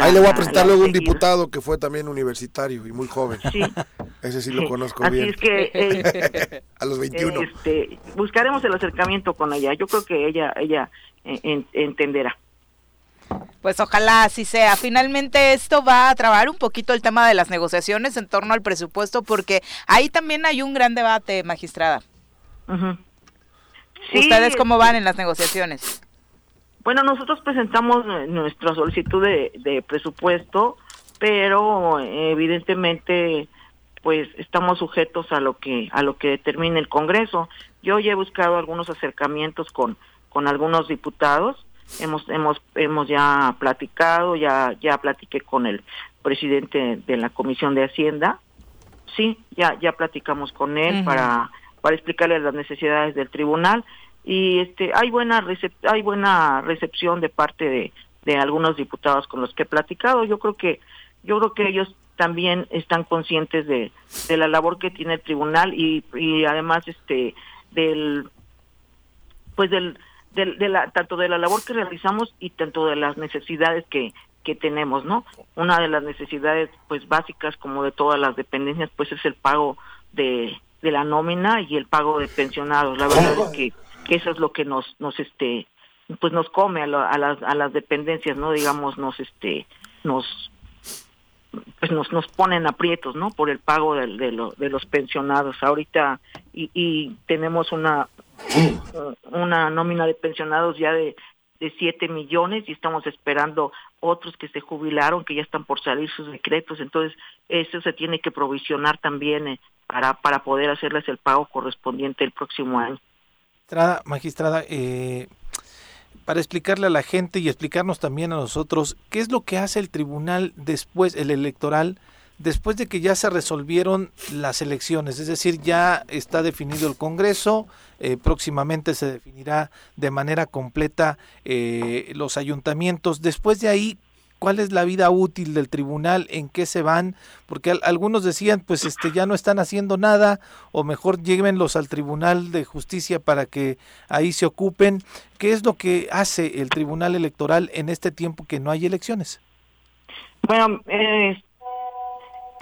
Ahí le voy a presentar luego un diputado que fue también universitario y muy joven. Sí. <laughs> Ese sí lo conozco Así bien. es que <laughs> eh, a los 21. Este, buscaremos el acercamiento con ella. Yo creo que ella ella eh, entenderá. Pues ojalá así sea. Finalmente esto va a trabar un poquito el tema de las negociaciones en torno al presupuesto porque ahí también hay un gran debate, magistrada. ¿Ustedes cómo van en las negociaciones? Bueno, nosotros presentamos nuestra solicitud de, presupuesto, pero evidentemente pues estamos sujetos a lo que a lo que determine el Congreso. Yo ya he buscado algunos acercamientos con con algunos diputados. Hemos hemos hemos ya platicado, ya ya platiqué con el presidente de la Comisión de Hacienda. Sí, ya ya platicamos con él para para explicarle las necesidades del tribunal. Y este hay buena hay buena recepción de parte de, algunos diputados con los que he platicado. Yo creo que yo creo que ellos también están conscientes de, de la labor que tiene el tribunal y, y además este del pues del, del de la tanto de la labor que realizamos y tanto de las necesidades que que tenemos no una de las necesidades pues básicas como de todas las dependencias pues es el pago de de la nómina y el pago de pensionados. La verdad es que, eso es lo que nos, nos este, pues nos come a, a, las, a las dependencias, ¿no? Digamos, nos, este, nos, pues nos, nos ponen aprietos, ¿no? Por el pago de, de, de los pensionados. Ahorita, y, y tenemos una, una nómina de pensionados ya de, de 7 millones y estamos esperando otros que se jubilaron, que ya están por salir sus decretos. Entonces, eso se tiene que provisionar también eh, para, para poder hacerles el pago correspondiente el próximo año. Magistrada, magistrada eh, para explicarle a la gente y explicarnos también a nosotros qué es lo que hace el tribunal después, el electoral, después de que ya se resolvieron las elecciones, es decir, ya está definido el Congreso, eh, próximamente se definirá de manera completa eh, los ayuntamientos. Después de ahí, cuál es la vida útil del tribunal, en qué se van, porque algunos decían, pues este ya no están haciendo nada o mejor llévenlos al Tribunal de Justicia para que ahí se ocupen. ¿Qué es lo que hace el Tribunal Electoral en este tiempo que no hay elecciones? Bueno, eh,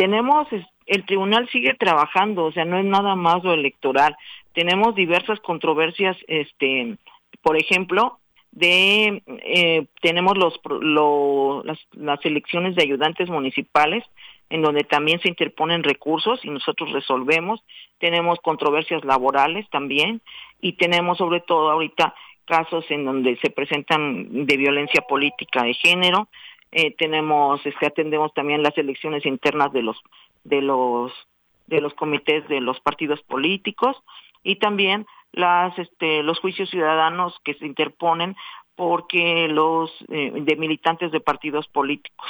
tenemos el tribunal sigue trabajando, o sea, no es nada más lo electoral. Tenemos diversas controversias, este, por ejemplo, de eh, tenemos los, las, las elecciones de ayudantes municipales en donde también se interponen recursos y nosotros resolvemos. Tenemos controversias laborales también y tenemos sobre todo ahorita casos en donde se presentan de violencia política de género. Eh, tenemos, este, atendemos también las elecciones internas de los de los de los comités de los partidos políticos y también las este, los juicios ciudadanos que se interponen porque los eh, de militantes de partidos políticos.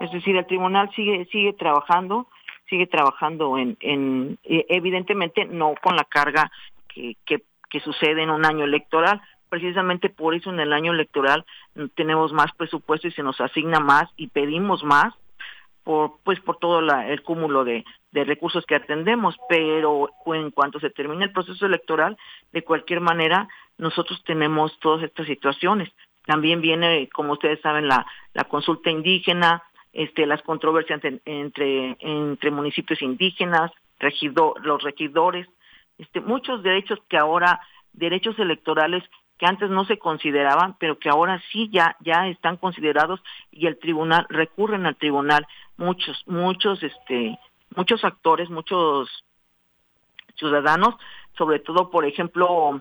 Es decir, el tribunal sigue sigue trabajando, sigue trabajando en, en eh, evidentemente no con la carga que, que, que sucede en un año electoral. Precisamente por eso en el año electoral tenemos más presupuesto y se nos asigna más y pedimos más por pues por todo el cúmulo de, recursos que atendemos, pero en cuanto se termine el proceso electoral, de cualquier manera, nosotros tenemos todas estas situaciones. También viene, como ustedes saben, la, la consulta indígena, este, las controversias entre, entre, municipios indígenas, los regidores, este, muchos derechos que ahora, derechos electorales que antes no se consideraban, pero que ahora sí ya, ya están considerados y el tribunal, recurren al tribunal muchos, muchos, este, muchos actores, muchos ciudadanos, sobre todo, por ejemplo,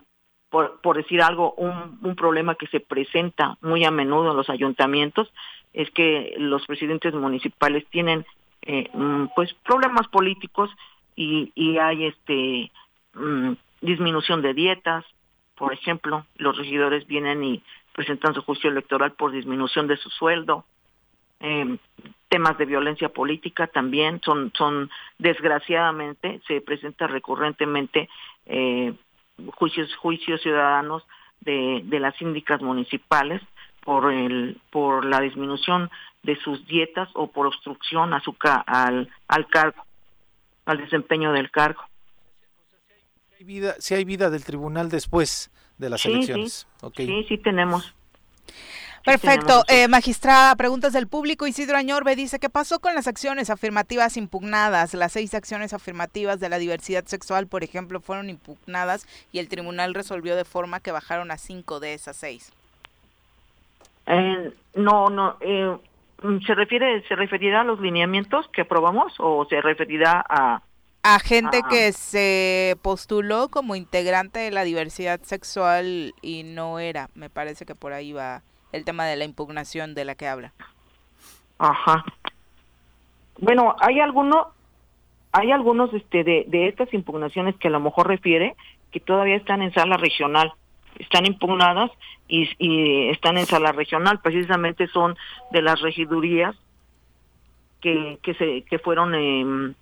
por, por decir algo, un, un problema que se presenta muy a menudo en los ayuntamientos es que los presidentes municipales tienen eh, mm, pues problemas políticos y, y hay este mm, disminución de dietas, por ejemplo, los regidores vienen y presentan su juicio electoral por disminución de su sueldo. Eh, temas de violencia política también son, son desgraciadamente, se presenta recurrentemente eh, juicios, juicios ciudadanos de, de las síndicas municipales por el, por la disminución de sus dietas o por obstrucción a su al, al cargo, al desempeño del cargo vida, si hay vida del tribunal después de las elecciones. Sí. sí, sí tenemos. Perfecto. Eh, magistrada, preguntas del público. Isidro Añorbe dice, ¿qué pasó con las acciones afirmativas impugnadas? Las seis acciones afirmativas de la diversidad sexual, por ejemplo, fueron impugnadas y el tribunal resolvió de forma que bajaron a cinco de esas seis. Eh, no, no. Eh, ¿Se refiere, se referirá a los lineamientos que aprobamos o se referirá a a gente que se postuló como integrante de la diversidad sexual y no era. Me parece que por ahí va el tema de la impugnación de la que habla. Ajá. Bueno, hay algunos, hay algunos este, de, de estas impugnaciones que a lo mejor refiere que todavía están en sala regional, están impugnadas y, y están en sala regional, precisamente son de las regidurías que, que, se, que fueron eh,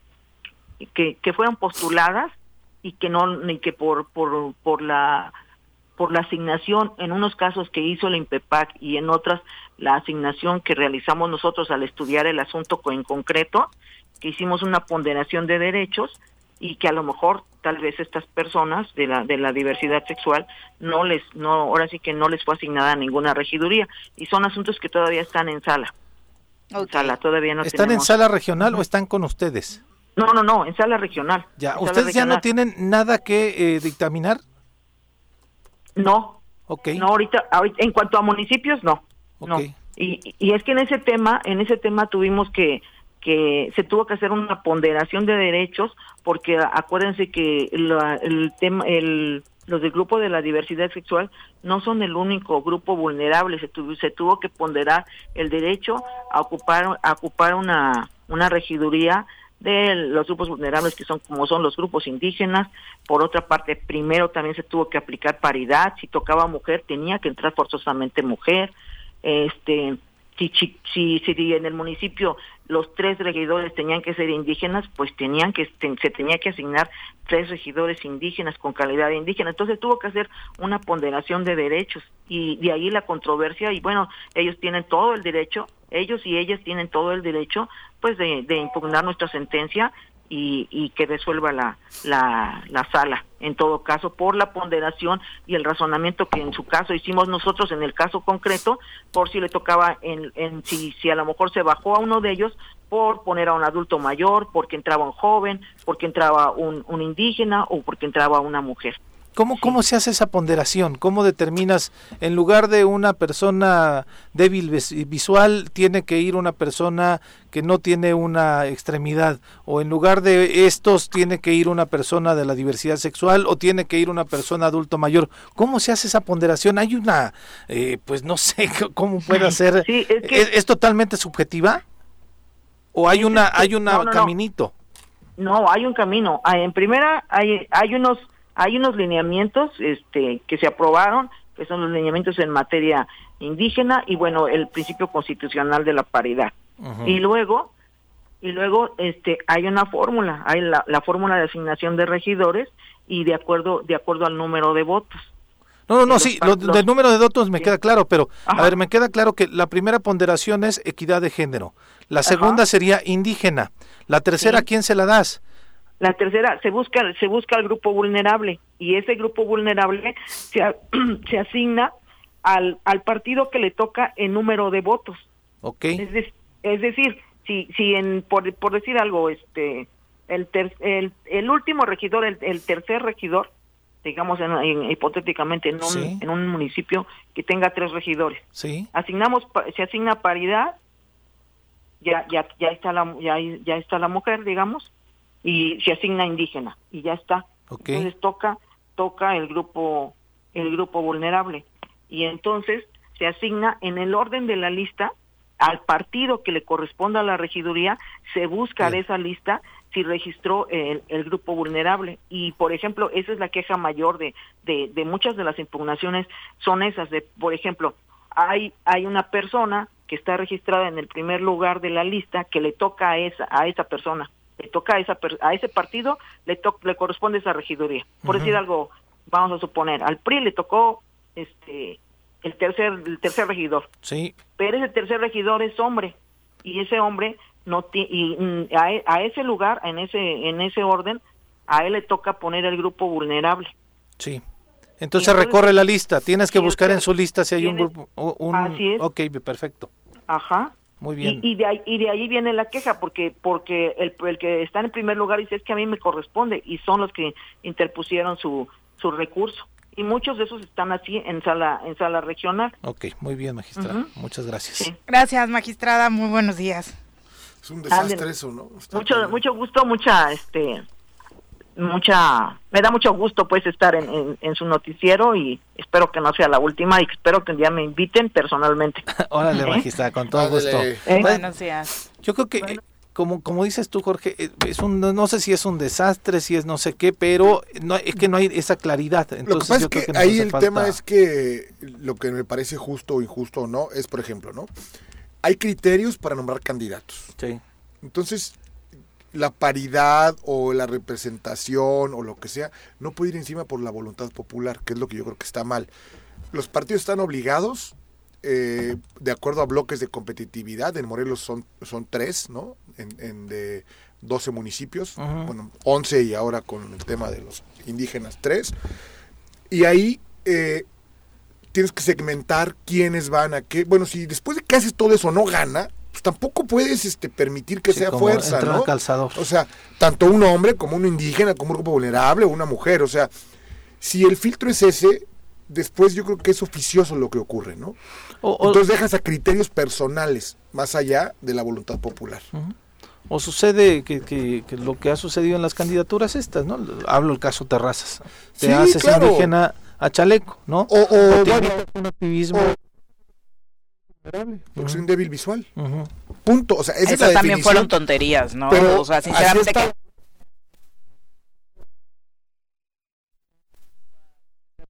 que, que fueron postuladas y que no ni que por por por la por la asignación en unos casos que hizo la INPEPAC y en otras la asignación que realizamos nosotros al estudiar el asunto en concreto, que hicimos una ponderación de derechos y que a lo mejor tal vez estas personas de la de la diversidad sexual no les no ahora sí que no les fue asignada ninguna regiduría y son asuntos que todavía están en sala. sala todavía no ¿Están en sala regional o están con ustedes? No, no, no, en sala regional. Ya, ¿ustedes ya no tienen nada que eh, dictaminar? No. Ok. No, ahorita, en cuanto a municipios, no. No. Y, y es que en ese tema, en ese tema tuvimos que, que se tuvo que hacer una ponderación de derechos, porque acuérdense que el tema, el, los del grupo de la diversidad sexual no son el único grupo vulnerable, se tuvo, se tuvo que ponderar el derecho a ocupar, a ocupar una, una regiduría de los grupos vulnerables que son como son los grupos indígenas. Por otra parte, primero también se tuvo que aplicar paridad. Si tocaba mujer, tenía que entrar forzosamente mujer. Este, si, si, si, en el municipio los tres regidores tenían que ser indígenas, pues tenían que se tenía que asignar tres regidores indígenas con calidad de indígena. Entonces tuvo que hacer una ponderación de derechos y de ahí la controversia y bueno, ellos tienen todo el derecho ellos y ellas tienen todo el derecho pues de, de impugnar nuestra sentencia y, y que resuelva la, la, la, sala, en todo caso, por la ponderación y el razonamiento que en su caso hicimos nosotros en el caso concreto, por si le tocaba, en, en si, si a lo mejor se bajó a uno de ellos por poner a un adulto mayor, porque entraba un joven, porque entraba un, un indígena o porque entraba una mujer. ¿Cómo, ¿Cómo se hace esa ponderación? ¿Cómo determinas, en lugar de una persona débil visual, tiene que ir una persona que no tiene una extremidad? ¿O en lugar de estos, tiene que ir una persona de la diversidad sexual? ¿O tiene que ir una persona adulto mayor? ¿Cómo se hace esa ponderación? ¿Hay una, eh, pues no sé cómo puede ser? es, totalmente subjetiva? ¿O hay una, hay un caminito? No. hay un camino. Ah, en primera, hay, hay unos hay unos lineamientos este, que se aprobaron, que son los lineamientos en materia indígena y bueno, el principio constitucional de la paridad. Y luego, y luego este, hay una fórmula, hay la, fórmula de asignación de regidores y de acuerdo, de acuerdo al número de votos. No, no, no, sí, lo, del número de votos me queda claro, pero a ver, me queda claro que la primera ponderación es equidad de género, la segunda sería indígena, la tercera, ¿quién se la das? La tercera, se busca, se busca al grupo vulnerable y ese grupo vulnerable se, <clears throat> se asigna al, al partido que le toca en número de votos. Ok. Es, decir, si, si en, por, por decir algo, este, el, el, el, último regidor, el, el tercer regidor, digamos en, hipotéticamente en un, en un municipio que tenga tres regidores. Sí. Asignamos, se asigna paridad, ya, ya, ya está la, ya, ya está la mujer, digamos, y se asigna indígena y ya está. Entonces toca toca el grupo el grupo vulnerable. Y entonces se asigna en el orden de la lista al partido que le corresponda a la regiduría se busca de esa lista si registró el, el, grupo vulnerable. Y por ejemplo esa es la queja mayor de, de, de muchas de las impugnaciones son esas de por ejemplo hay hay una persona que está registrada en el primer lugar de la lista que le toca a esa a esa persona le toca a, esa, a ese partido, le, le corresponde esa regiduría. Por decir algo, vamos a suponer, al PRI le tocó este el tercer el tercer regidor. Sí. Pero ese tercer regidor es hombre y ese hombre no y mm, a, e, a, ese lugar, en ese en ese orden, a él le toca poner el grupo vulnerable. Sí. Entonces, recorre la lista, tienes que buscar en su lista si hay un grupo un así es. Ok, perfecto. Ajá. Muy bien. Y, de ahí, y de ahí viene la queja, porque porque el, el que está en primer lugar dice es que a mí me corresponde y son los que interpusieron su, su recurso. Y muchos de esos están así en sala en sala regional. Ok, muy bien, magistrada. Muchas gracias. Gracias, magistrada. Muy buenos días. Es un desastre eso, ¿no? mucho mucho gusto, mucha este mucha, me da mucho gusto pues estar en, en, su noticiero y espero que no sea la última y espero que un día me inviten personalmente. <laughs> Órale, ¿Eh? con todo gusto. ¿Eh? Buenos días. Yo creo que como, como dices tú, Jorge, eh, es un, no sé si es un desastre, si es no sé qué, pero no, es que no hay esa claridad. Entonces, lo que pasa es que, ahí el tema es que lo que me parece justo o injusto o no es, por ejemplo, ¿no? Hay criterios para nombrar candidatos. Sí. Entonces, la paridad o la representación o lo que sea, no puede ir encima por la voluntad popular, que es lo que yo creo que está mal. Los partidos están obligados, eh, de acuerdo a bloques de competitividad, en Morelos son, son tres, ¿no? En, de 12 municipios, bueno, 11 y ahora con el tema de los indígenas, tres. Y ahí eh, tienes que segmentar quiénes van a qué. Bueno, si después de que haces todo eso no gana, pues tampoco puedes este, permitir que sea fuerza, ¿no? O sea, tanto un hombre como un indígena, como un grupo vulnerable o una mujer, o sea, si el filtro es ese, después yo creo que es oficioso lo que ocurre, ¿no? Entonces dejas a criterios personales, más allá de la voluntad popular. O sucede que, que, lo que ha sucedido en las candidaturas estas, ¿no? Hablo el caso Terrazas. Te haces indígena a chaleco, ¿no? O, o, un activismo porque soy un débil visual. Punto. O sea, esa Eso también fueron tonterías, ¿no? Pero o sea, sinceramente.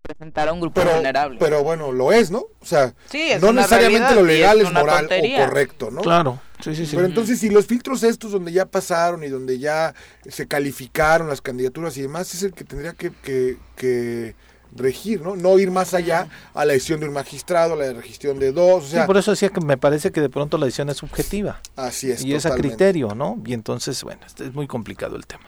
representar a un grupo vulnerable. Pero bueno, lo es, ¿no? O sea, sí, no necesariamente lo legal es, moral o correcto, ¿no? Claro, sí, sí, sí. Pero entonces, si los filtros estos donde ya pasaron y donde ya se calificaron las candidaturas y demás, es el que tendría que, que, que regir, ¿no? No ir más allá a la decisión de un magistrado, a la decisión de dos, o sea... por eso decía que me parece que de pronto la decisión es subjetiva. Así es. Y es a criterio, ¿no? Y entonces, bueno, es muy complicado el tema.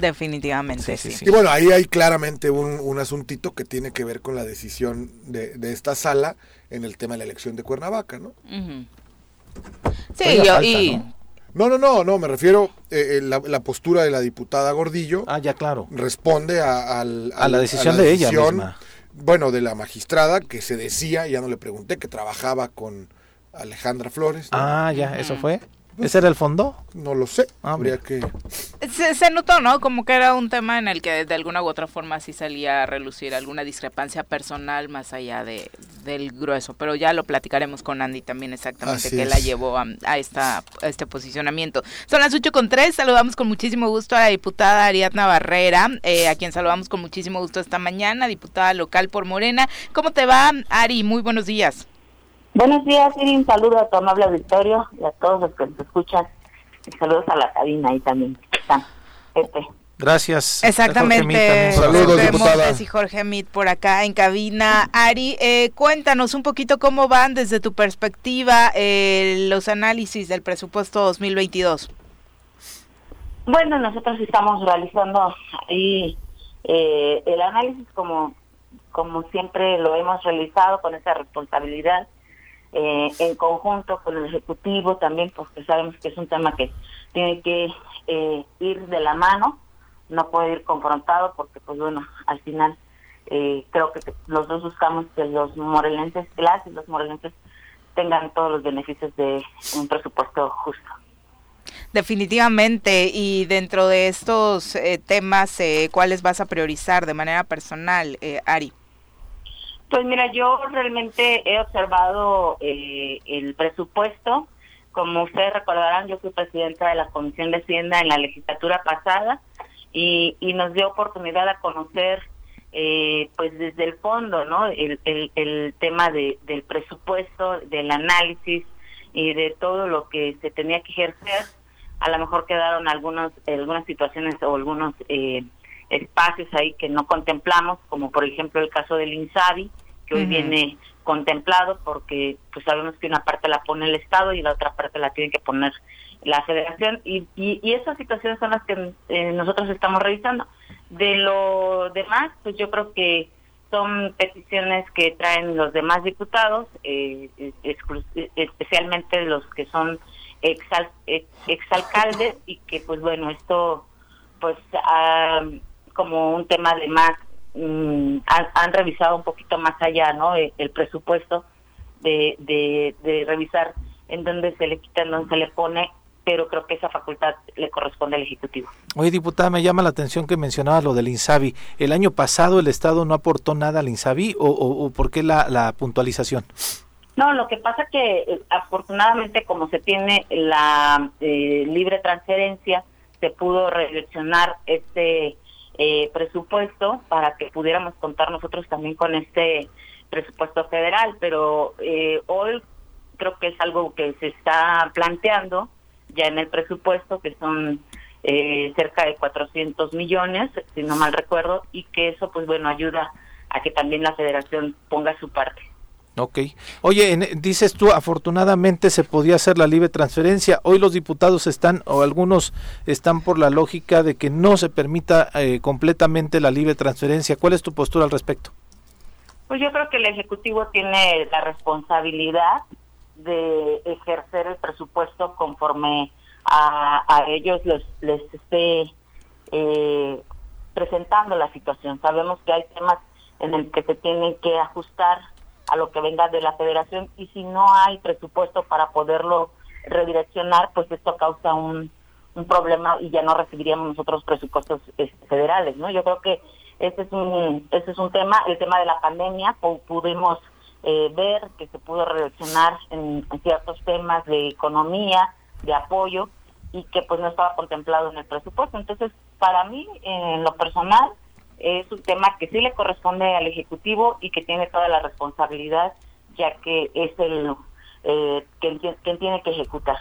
Definitivamente, sí, Y bueno, ahí hay claramente un, un, asuntito que tiene que ver con la decisión de, de, esta sala en el tema de la elección de Cuernavaca, ¿no? Sí, yo, y, no, no, no, no, me refiero eh, eh la, la, postura de la diputada Gordillo. Ah, ya claro. Responde a, a la decisión de ella misma. Bueno, de la magistrada que se decía, ya no le pregunté, que trabajaba con Alejandra Flores. Ah, ya, eso fue. ¿Ese era el fondo? No lo sé. Ah, Habría que. Se, notó, ¿no? Como que era un tema en el que de alguna u otra forma sí salía a relucir alguna discrepancia personal más allá de, del grueso. Pero ya lo platicaremos con Andy también exactamente qué la llevó a, esta, este posicionamiento. Son las 8 con 3. Saludamos con muchísimo gusto a la diputada Ariadna Barrera, eh, a quien saludamos con muchísimo gusto esta mañana, diputada local por Morena. ¿Cómo te va, Ari? Muy buenos días. Buenos días, Siri. Un saludo a tu amable auditorio y a todos los que nos escuchan. Y saludos a la cabina ahí también. Están. Este. Gracias. Exactamente. Saludos, diputada. Y Jorge Mit por acá en cabina. Ari, eh, cuéntanos un poquito cómo van desde tu perspectiva eh, los análisis del presupuesto 2022. Bueno, nosotros estamos realizando ahí eh, el análisis como, como siempre lo hemos realizado con esa responsabilidad eh, en conjunto con el Ejecutivo también, porque sabemos que es un tema que tiene que eh, ir de la mano, no puede ir confrontado, porque pues bueno, al final eh, creo que los dos buscamos que los morelenses, las y los morelenses tengan todos los beneficios de un presupuesto justo. Definitivamente, y dentro de estos temas, ¿cuáles vas a priorizar de manera personal, Ari? Pues mira, yo realmente he observado eh, el presupuesto. Como ustedes recordarán, yo fui presidenta de la Comisión de Hacienda en la legislatura pasada y, y nos dio oportunidad a conocer, eh, pues desde el fondo, ¿no? El, el, el tema de, del presupuesto, del análisis y de todo lo que se tenía que ejercer. A lo mejor quedaron algunos, algunas situaciones o algunos eh, espacios ahí que no contemplamos, como por ejemplo el caso del INSABI, que hoy viene contemplado porque pues sabemos que una parte la pone el Estado y la otra parte la tiene que poner la Federación y, y, esas situaciones son las que eh, nosotros estamos revisando. De lo demás, pues yo creo que son peticiones que traen los demás diputados, eh, especialmente los que son exal, exalcaldes y que pues bueno, esto pues ah, como un tema de más mm, han, revisado un poquito más allá, ¿no? El, presupuesto de, de, revisar en dónde se le quita, en dónde se le pone, pero creo que esa facultad le corresponde al Ejecutivo. Oye, diputada, me llama la atención que mencionaba lo del INSABI. ¿El año pasado el Estado no aportó nada al INSABI o, o, por qué la, la puntualización? No, lo que pasa que eh, afortunadamente como se tiene la eh, libre transferencia, se pudo redireccionar este eh, presupuesto para que pudiéramos contar nosotros también con este presupuesto federal, pero eh, hoy creo que es algo que se está planteando ya en el presupuesto, que son eh, cerca de 400 millones, si no mal recuerdo, y que eso, pues bueno, ayuda a que también la federación ponga su parte. Ok. Oye, dices tú, afortunadamente se podía hacer la libre transferencia. Hoy los diputados están, o algunos están por la lógica de que no se permita eh, completamente la libre transferencia. ¿Cuál es tu postura al respecto? Pues yo creo que el Ejecutivo tiene la responsabilidad de ejercer el presupuesto conforme a, ellos les, les esté eh, presentando la situación. Sabemos que hay temas en el que se tienen que ajustar a lo que venga de la federación y si no hay presupuesto para poderlo redireccionar, pues esto causa un, un problema y ya no recibiríamos nosotros presupuestos este, federales, ¿no? Yo creo que ese es un ese es un tema, el tema de la pandemia, pudimos eh, ver que se pudo redireccionar en, ciertos temas de economía, de apoyo y que pues no estaba contemplado en el presupuesto. Entonces, para mí, en lo personal, es un tema que sí le corresponde al Ejecutivo y que tiene toda la responsabilidad, ya que es el eh, quien, tiene que ejecutar.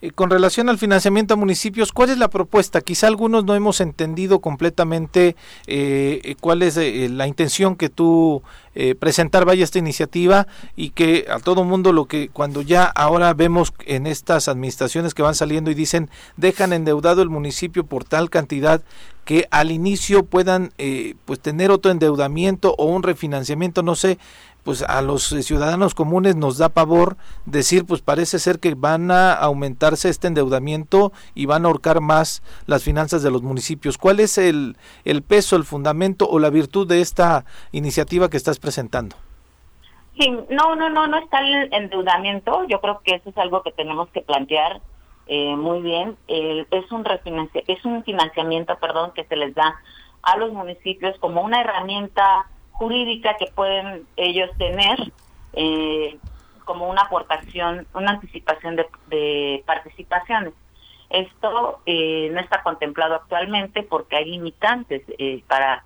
Eh, con relación al financiamiento a municipios, ¿cuál es la propuesta? Quizá algunos no hemos entendido completamente eh, cuál es eh, la intención que tú presentar vaya esta iniciativa y que a todo mundo lo que cuando ya ahora vemos en estas administraciones que van saliendo y dicen dejan endeudado el municipio por tal cantidad que al inicio puedan pues tener otro endeudamiento o un refinanciamiento, no sé, pues a los ciudadanos comunes nos da pavor decir, pues parece ser que van a aumentarse este endeudamiento y van a ahorcar más las finanzas de los municipios. ¿Cuál es el, el peso, el fundamento o la virtud de esta iniciativa que estás presentando? Sí, no, no, no, no está el endeudamiento. Yo creo que eso es algo que tenemos que plantear eh, muy bien. es un es un financiamiento, perdón, que se les da a los municipios como una herramienta jurídica que pueden ellos tener eh, como una aportación, una anticipación de, participaciones. Esto eh, no está contemplado actualmente porque hay limitantes eh, para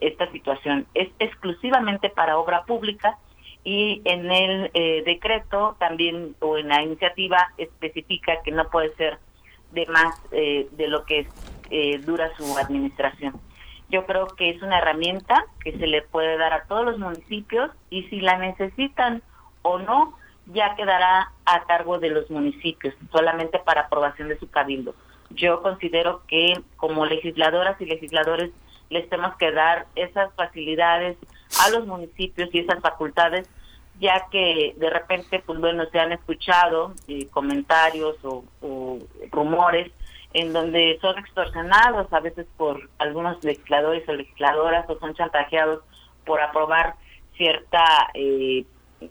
esta situación. Es exclusivamente para obra pública y en el decreto también o en la iniciativa especifica que no puede ser de más de lo que dura su administración. Yo creo que es una herramienta que se le puede dar a todos los municipios y si la necesitan o no, ya quedará a cargo de los municipios, solamente para aprobación de su cabildo. Yo considero que como legisladoras y legisladores les tenemos que dar esas facilidades a los municipios y esas facultades, ya que de repente, pues bueno, se han escuchado eh, comentarios o, o rumores en donde son extorsionados a veces por algunos legisladores o legisladoras o son chantajeados por aprobar cierta eh,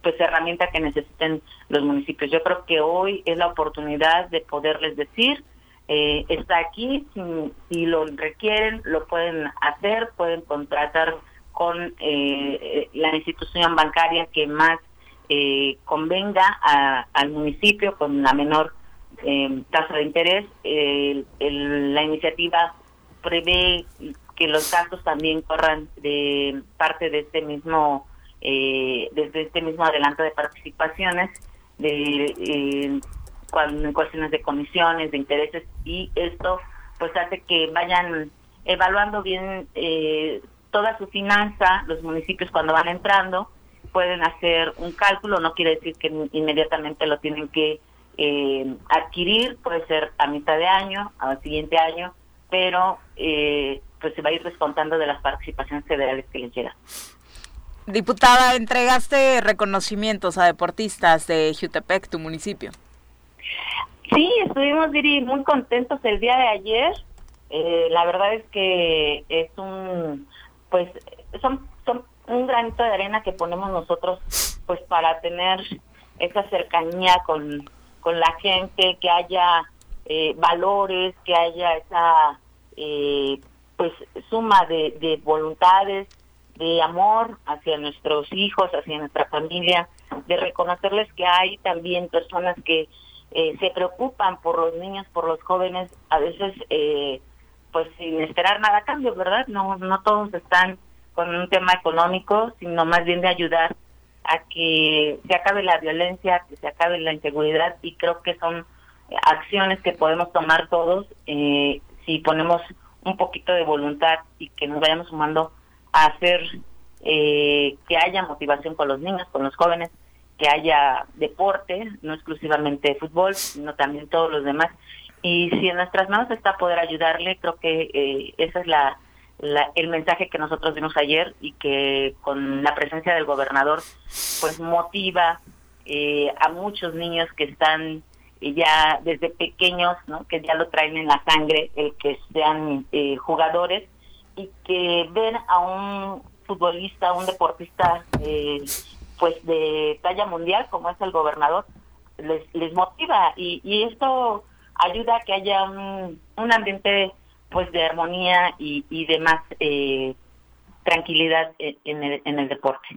pues herramienta que necesiten los municipios. Yo creo que hoy es la oportunidad de poderles decir eh, está aquí, si, lo requieren, lo pueden hacer, pueden contratar con eh, la institución bancaria que más eh, convenga al municipio con la menor eh, tasa de interés. la iniciativa prevé que los gastos también corran de parte de este mismo eh, desde este mismo adelanto de participaciones de eh, cuestiones de comisiones de intereses y esto pues hace que vayan evaluando bien eh, toda su finanza los municipios cuando van entrando pueden hacer un cálculo no quiere decir que inmediatamente lo tienen que eh, adquirir, puede ser a mitad de año, al siguiente año, pero eh, pues se va a ir descontando de las participaciones federales que les llegan. Diputada, entregaste reconocimientos a deportistas de Jutepec, tu municipio. Sí, estuvimos muy contentos el día de ayer. Eh, la verdad es que es un, pues, son, son un granito de arena que ponemos nosotros, pues, para tener esa cercanía con, con la gente, que haya eh, valores, que haya esa eh, pues suma de, voluntades, de amor hacia nuestros hijos, hacia nuestra familia, de reconocerles que hay también personas que eh, se preocupan por los niños, por los jóvenes, a veces pues sin esperar nada a cambio, ¿verdad? No, no todos están con un tema económico, sino más bien de ayudar a que se acabe la violencia, que se acabe la inseguridad y creo que son acciones que podemos tomar todos eh, si ponemos un poquito de voluntad y que nos vayamos sumando a hacer eh, que haya motivación con los niños, con los jóvenes, que haya deporte, no exclusivamente fútbol, sino también todos los demás. Y si en nuestras manos está poder ayudarle, creo que eh, esa es la, el mensaje que nosotros vimos ayer y que con la presencia del gobernador pues motiva eh, a muchos niños que están ya desde pequeños, ¿no? que ya lo traen en la sangre, el que sean eh, jugadores y que ven a un futbolista, un deportista eh, pues de talla mundial como es el gobernador, les, les motiva y, y esto ayuda a que haya un ambiente pues de armonía y, y de más eh, tranquilidad en el, en el deporte.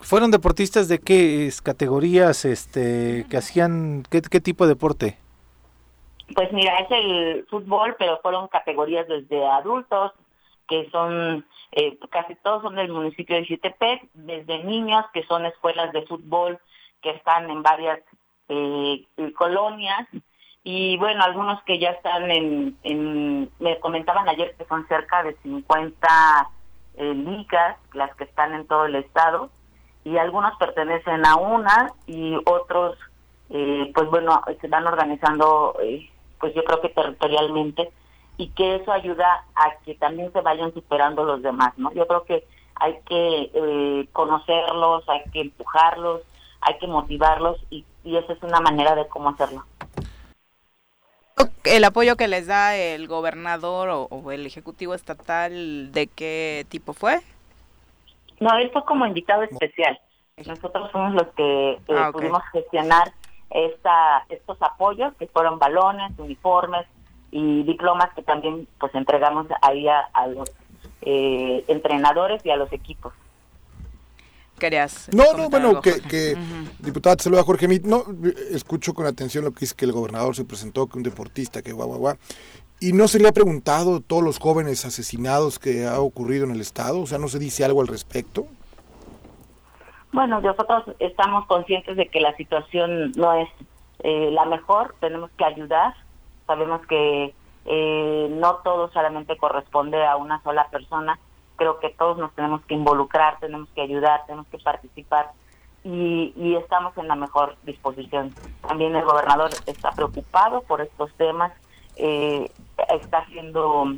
¿Fueron deportistas de qué categorías este que hacían qué, qué tipo de deporte? Pues mira, es el fútbol, pero fueron categorías desde adultos, que son, eh, casi todos son del municipio de Xitepec, desde niños, que son escuelas de fútbol que están en varias eh, colonias, y bueno, algunos que ya están en, me comentaban ayer que son cerca de 50 eh, ligas, las que están en todo el estado, y algunos pertenecen a una y otros, eh, pues bueno, se van organizando, eh, pues yo creo que territorialmente, y que eso ayuda a que también se vayan superando los demás, ¿no? Yo creo que hay que eh, conocerlos, hay que empujarlos, hay que motivarlos y, y esa es una manera de cómo hacerlo. El apoyo que les da el gobernador o, el ejecutivo estatal, ¿de qué tipo fue? No, él fue como invitado especial. Nosotros fuimos los que eh, ah, pudimos gestionar esta, estos apoyos, que fueron balones, uniformes y diplomas que también pues entregamos ahí a los eh, entrenadores y a los equipos. Querías no, no, bueno, que, que diputada, te saluda Jorge Mit. No, escucho con atención lo que dice que el gobernador se presentó, que un deportista, que guau, guau, guau. ¿Y no se le ha preguntado todos los jóvenes asesinados que ha ocurrido en el Estado? O sea, ¿no se dice algo al respecto? Bueno, nosotros estamos conscientes de que la situación no es eh, la mejor, tenemos que ayudar, sabemos que eh, no todo solamente corresponde a una sola persona, creo que todos nos tenemos que involucrar, tenemos que ayudar, tenemos que participar y, estamos en la mejor disposición. También el gobernador está preocupado por estos temas, eh, está haciendo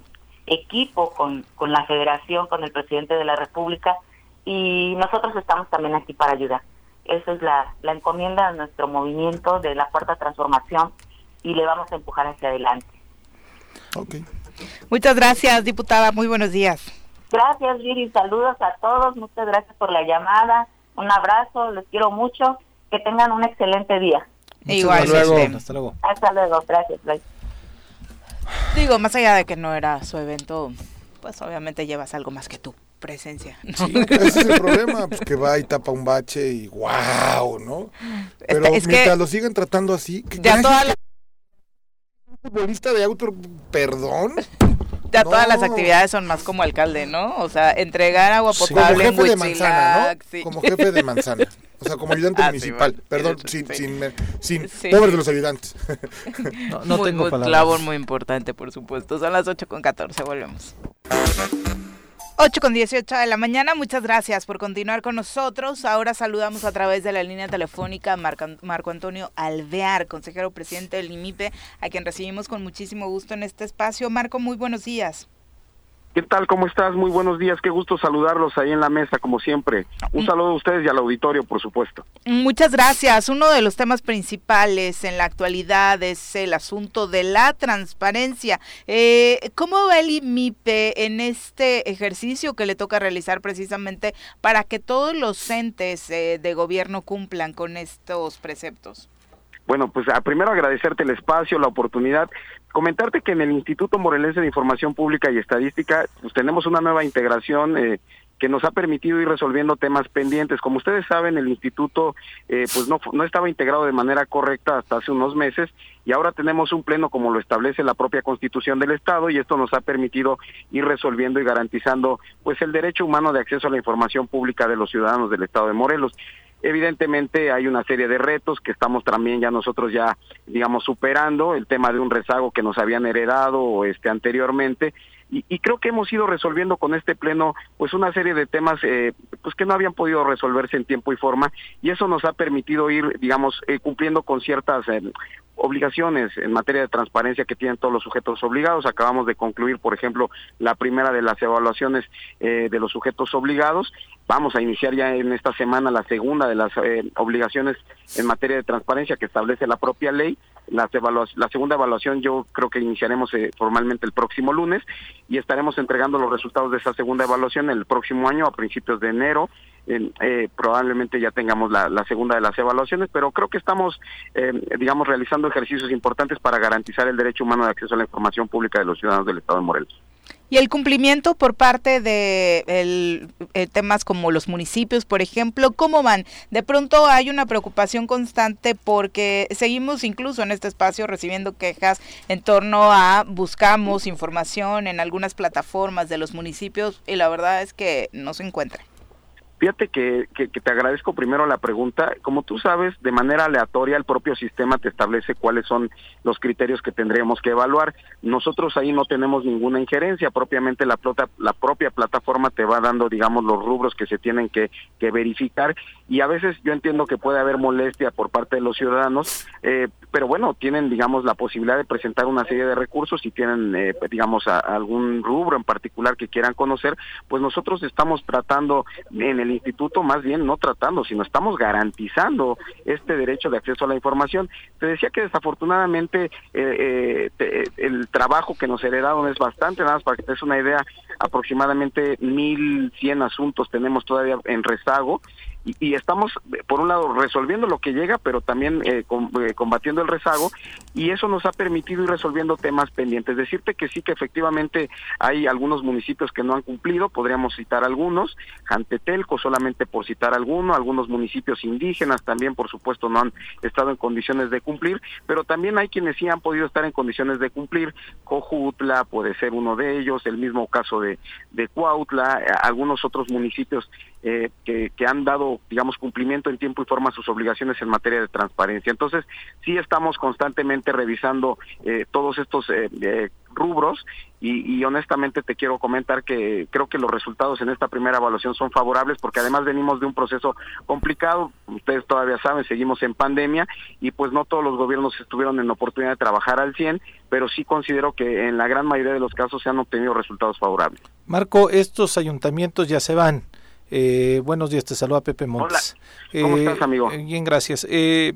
equipo con, con la federación, con el presidente de la República y nosotros estamos también aquí para ayudar. Esa es la, la encomienda de nuestro movimiento de la cuarta transformación y le vamos a empujar hacia adelante. Muchas gracias, diputada. Muy buenos días. Gracias, Viri. Saludos a todos. Muchas gracias por la llamada. Un abrazo. Les quiero mucho. Que tengan un excelente día. Igual. Hasta luego. Hasta luego. Hasta luego. Gracias. Digo, más allá de que no era su evento, pues obviamente llevas algo más que tu presencia. Sí, ese es el problema, pues que va y tapa un bache y wow, ¿no? Pero es mientras lo siguen tratando así, que ya toda la futbolista de auto, perdón. Ya todas las actividades son más como alcalde, ¿no? O sea, entregar agua potable como jefe de manzana, ¿no? Como jefe de manzana. O sea, como ayudante ah, municipal. Perdón, sin, sin, sin pobres de los ayudantes. no, no tengo palabras. labor muy importante, por supuesto. Son las 8 con 14, volvemos. 8 con 18 de la mañana, muchas gracias por continuar con nosotros. Ahora saludamos a través de la línea telefónica Marco, Antonio Alvear, consejero presidente del IMIPE, a quien recibimos con muchísimo gusto en este espacio. Marco, muy buenos días. ¿Qué tal? ¿Cómo estás? Muy buenos días. Qué gusto saludarlos ahí en la mesa, como siempre. Un mm. saludo a ustedes y al auditorio, por supuesto. Muchas gracias. Uno de los temas principales en la actualidad es el asunto de la transparencia. Eh, ¿Cómo va el IMIPE en este ejercicio que le toca realizar precisamente para que todos los entes eh, de gobierno cumplan con estos preceptos? Bueno, pues a primero agradecerte el espacio, la oportunidad, comentarte que en el Instituto Morelense de Información Pública y Estadística, pues tenemos una nueva integración eh, que nos ha permitido ir resolviendo temas pendientes. Como ustedes saben, el instituto eh, pues no, no estaba integrado de manera correcta hasta hace unos meses y ahora tenemos un pleno como lo establece la propia Constitución del Estado y esto nos ha permitido ir resolviendo y garantizando pues el derecho humano de acceso a la información pública de los ciudadanos del Estado de Morelos. Evidentemente hay una serie de retos que estamos también ya nosotros ya digamos superando el tema de un rezago que nos habían heredado este anteriormente y, creo que hemos ido resolviendo con este pleno pues una serie de temas eh, pues que no habían podido resolverse en tiempo y forma y eso nos ha permitido ir digamos eh, cumpliendo con ciertas eh, obligaciones en materia de transparencia que tienen todos los sujetos obligados. Acabamos de concluir, por ejemplo, la primera de las evaluaciones de los sujetos obligados. Vamos a iniciar ya en esta semana la segunda de las obligaciones en materia de transparencia que establece la propia ley la, la segunda evaluación yo creo que iniciaremos eh, formalmente el próximo lunes y estaremos entregando los resultados de esa segunda evaluación el próximo año a principios de enero. Eh, probablemente ya tengamos la, segunda de las evaluaciones, pero creo que estamos, eh, digamos, realizando ejercicios importantes para garantizar el derecho humano de acceso a la información pública de los ciudadanos del Estado de Morelos. Y el cumplimiento por parte de el, eh, temas como los municipios, por ejemplo, ¿cómo van? De pronto hay una preocupación constante porque seguimos incluso en este espacio recibiendo quejas en torno a buscamos información en algunas plataformas de los municipios y la verdad es que no se encuentra. Fíjate que, que, te agradezco primero la pregunta. Como tú sabes, de manera aleatoria el propio sistema te establece cuáles son los criterios que tendríamos que evaluar. Nosotros ahí no tenemos ninguna injerencia, propiamente la, la propia plataforma te va dando, digamos, los rubros que se tienen que, que verificar y a veces yo entiendo que puede haber molestia por parte de los ciudadanos, eh, pero bueno, tienen, digamos, la posibilidad de presentar una serie de recursos y tienen, eh, digamos, algún rubro en particular que quieran conocer, pues nosotros estamos tratando en el instituto más bien no tratando, sino estamos garantizando este derecho de acceso a la información. Te decía que desafortunadamente eh, eh, el trabajo que nos heredaron es bastante, nada más para que te des una idea, aproximadamente 1.100 asuntos tenemos todavía en rezago y, estamos, por un lado, resolviendo lo que llega, pero también eh, eh, combatiendo el rezago, y eso nos ha permitido ir resolviendo temas pendientes. Decirte que sí que efectivamente hay algunos municipios que no han cumplido, podríamos citar algunos, Jantetelco solamente por citar alguno, algunos municipios indígenas también, por supuesto, no han estado en condiciones de cumplir, pero también hay quienes sí han podido estar en condiciones de cumplir, Cojutla puede ser uno de ellos, el mismo caso de, de Cuautla, algunos otros municipios eh, que, han dado, digamos, cumplimiento en tiempo y forma sus obligaciones en materia de transparencia. Entonces, sí estamos constantemente revisando eh, todos estos eh, rubros y, y, honestamente te quiero comentar que creo que los resultados en esta primera evaluación son favorables porque además venimos de un proceso complicado, ustedes todavía saben, seguimos en pandemia y pues no todos los gobiernos estuvieron en oportunidad de trabajar al 100, pero sí considero que en la gran mayoría de los casos se han obtenido resultados favorables. Marco, estos ayuntamientos ya se van. Eh, buenos días, te saluda Pepe Montes. Hola. ¿Cómo estás, amigo? Eh, bien, gracias. Eh,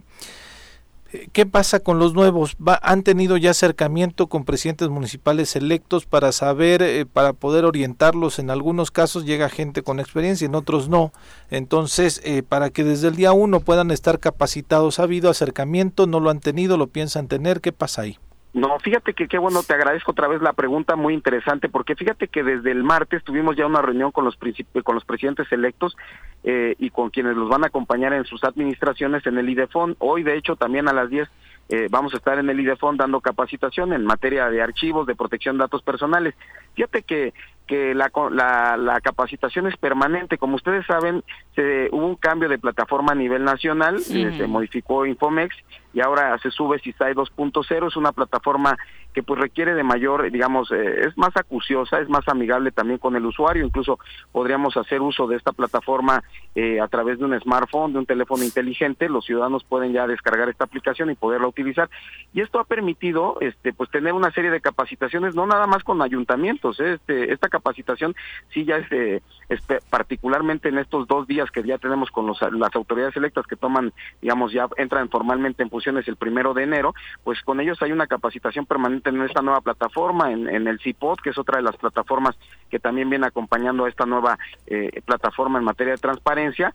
¿Qué pasa con los nuevos? ¿Han tenido ya acercamiento con presidentes municipales electos para saber, para poder orientarlos? En algunos casos llega gente con experiencia, en otros no. Entonces, para que desde el día uno puedan estar capacitados, ¿ha habido acercamiento? ¿No lo han tenido? ¿Lo piensan tener? ¿Qué pasa ahí? No, fíjate que qué bueno, <laughs> te agradezco otra vez la pregunta muy interesante, porque fíjate que desde el martes tuvimos ya una reunión con los, con los presidentes electos eh, y con quienes los van a acompañar en sus administraciones en el IDEFON. Hoy, de hecho, también a las 10 eh, vamos a estar en el IDEFON dando capacitación en materia de archivos, de protección de datos personales. Fíjate que que la, la, la, capacitación es permanente. Como ustedes saben, se, hubo un cambio de plataforma a nivel nacional, eh, se modificó Infomex y ahora se sube CISAI 2.0, es una plataforma que pues requiere de mayor, digamos, eh, es más acuciosa, es más amigable también con el usuario, incluso podríamos hacer uso de esta plataforma eh, a través de un smartphone, de un teléfono inteligente, los ciudadanos pueden ya descargar esta aplicación y poderla utilizar. Y esto ha permitido este pues tener una serie de capacitaciones, no nada más con ayuntamientos, este esta capacitación sí ya es, particularmente en estos dos días que ya tenemos con los, las autoridades electas que toman, digamos, ya entran formalmente en funciones el primero de enero, pues con ellos hay una capacitación permanente en esta nueva plataforma, en, en el CIPOD, que es otra de las plataformas que también viene acompañando a esta nueva eh, plataforma en materia de transparencia.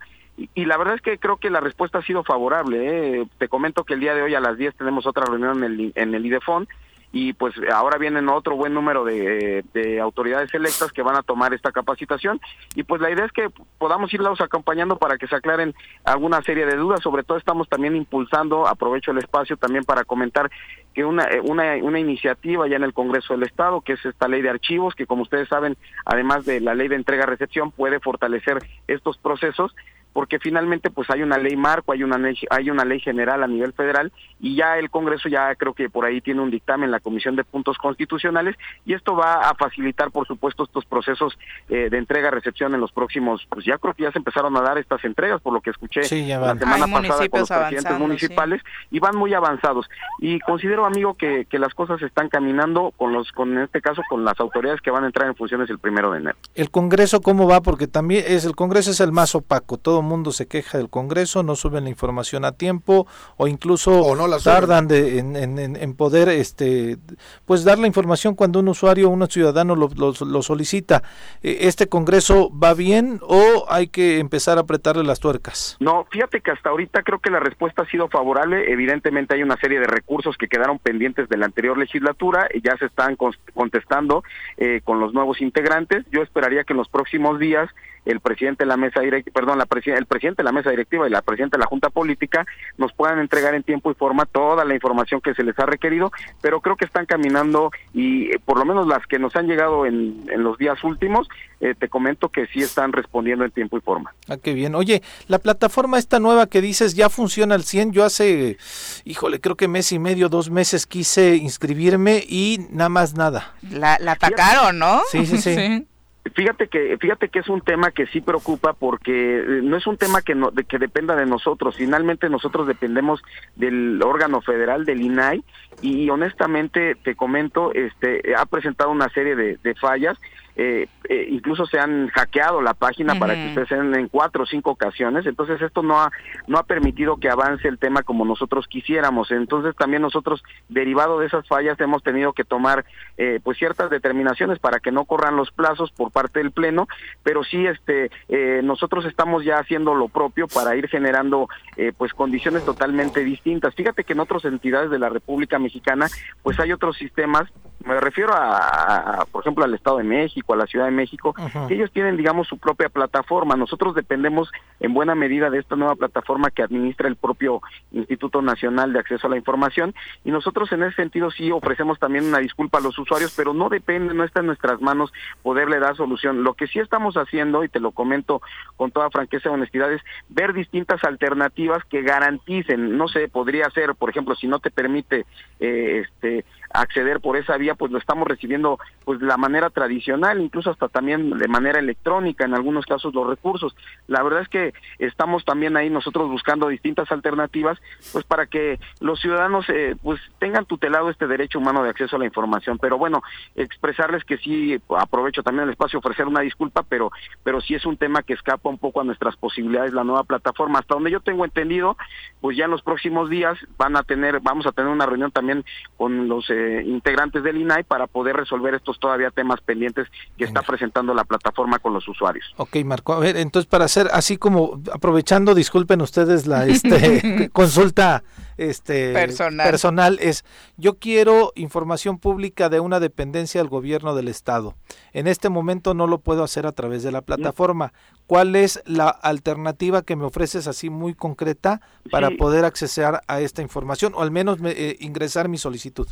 Y, la verdad es que creo que la respuesta ha sido favorable. ¿eh? Te comento que el día de hoy a las 10 tenemos otra reunión en el, en el IDEFON y pues ahora vienen otro buen número de, autoridades electas que van a tomar esta capacitación. Y pues la idea es que podamos irlos acompañando para que se aclaren alguna serie de dudas, sobre todo estamos también impulsando, aprovecho el espacio también para comentar que una, una, una iniciativa ya en el Congreso del Estado, que es esta ley de archivos, que como ustedes saben, además de la ley de entrega-recepción, puede fortalecer estos procesos porque finalmente pues hay una ley marco, hay una ley, hay una ley general a nivel federal y ya el Congreso ya creo que por ahí tiene un dictamen la Comisión de Puntos Constitucionales y esto va a facilitar por supuesto estos procesos eh, de entrega-recepción en los próximos, pues ya creo que ya se empezaron a dar estas entregas por lo que escuché la semana pasada con los presidentes municipales y van muy avanzados. Y considero amigo que, que las cosas están caminando con los con en este caso con las autoridades que van a entrar en funciones el primero de enero. El Congreso cómo va porque también es el Congreso es el más opaco, todo mundo se queja del Congreso, no suben la información a tiempo o incluso tardan de, en, poder este pues dar la información cuando un usuario, un ciudadano lo, lo, solicita. Eh, ¿Este Congreso va bien o hay que empezar a apretarle las tuercas? No, fíjate que hasta ahorita creo que la respuesta ha sido favorable. Evidentemente hay una serie de recursos que quedaron pendientes de la anterior legislatura y ya se están contestando eh, con los nuevos integrantes. Yo esperaría que en los próximos días el presidente de la mesa directiva, perdón, la el presidente de la mesa directiva y la presidenta de la Junta Política nos puedan entregar en tiempo y forma toda la información que se les ha requerido, pero creo que están caminando y eh, por lo menos las que nos han llegado en, en los días últimos, eh, te comento que sí están respondiendo en tiempo y forma. Ah, qué bien. Oye, la plataforma esta nueva que dices ya funciona al 100. Yo hace, híjole, creo que mes y medio, dos meses quise inscribirme y nada más nada. La, la atacaron, ¿no? sí, sí. sí. <laughs> Fíjate que fíjate que es un tema que sí preocupa porque eh, no es un tema que no, de, que dependa de nosotros. Finalmente nosotros dependemos del órgano federal del INAI y honestamente te comento, este ha presentado una serie de, de fallas eh, eh, incluso se han hackeado la página para que ustedes sean en cuatro o cinco ocasiones, entonces esto no ha, no ha permitido que avance el tema como nosotros quisiéramos, entonces también nosotros, derivado de esas fallas, hemos tenido que tomar eh, pues ciertas determinaciones para que no corran los plazos por parte del Pleno, pero sí este eh, nosotros estamos ya haciendo lo propio para ir generando pues condiciones totalmente distintas. Fíjate que en otras entidades de la República Mexicana pues hay otros sistemas, me refiero a por ejemplo al Estado de México, a la Ciudad de México, ellos tienen, digamos, su propia plataforma. Nosotros dependemos en buena medida de esta nueva plataforma que administra el propio Instituto Nacional de Acceso a la Información y nosotros en ese sentido sí ofrecemos también una disculpa a los usuarios, pero no depende, no está en nuestras manos poderle dar solución. Lo que sí estamos haciendo, y te lo comento con toda franqueza y honestidad, es ver distintas alternativas que garanticen, no sé, podría ser, por ejemplo, si no te permite eh, este acceder por esa vía, pues lo estamos recibiendo pues de la manera tradicional, incluso hasta también de manera electrónica, en algunos casos los recursos. La verdad es que estamos también ahí nosotros buscando distintas alternativas, pues para que los ciudadanos eh, pues tengan tutelado este derecho humano de acceso a la información. Pero bueno, expresarles que sí, aprovecho también el espacio ofrecer una disculpa, pero pero sí es un tema que escapa un poco a nuestras posibilidades la nueva plataforma. Hasta donde yo tengo entendido, pues ya en los próximos días van a tener, vamos a tener una reunión también con los eh, integrantes del INAI para poder resolver estos todavía temas pendientes que está presentando la plataforma con los usuarios. Ok, Marco. A ver, entonces para hacer así como aprovechando, disculpen ustedes la este, <laughs> consulta este personal. es yo quiero información pública de una dependencia del gobierno del estado. En este momento no lo puedo hacer a través de la plataforma. ¿Cuál es la alternativa que me ofreces así muy concreta para poder acceder a esta información o al menos eh, ingresar mi solicitud?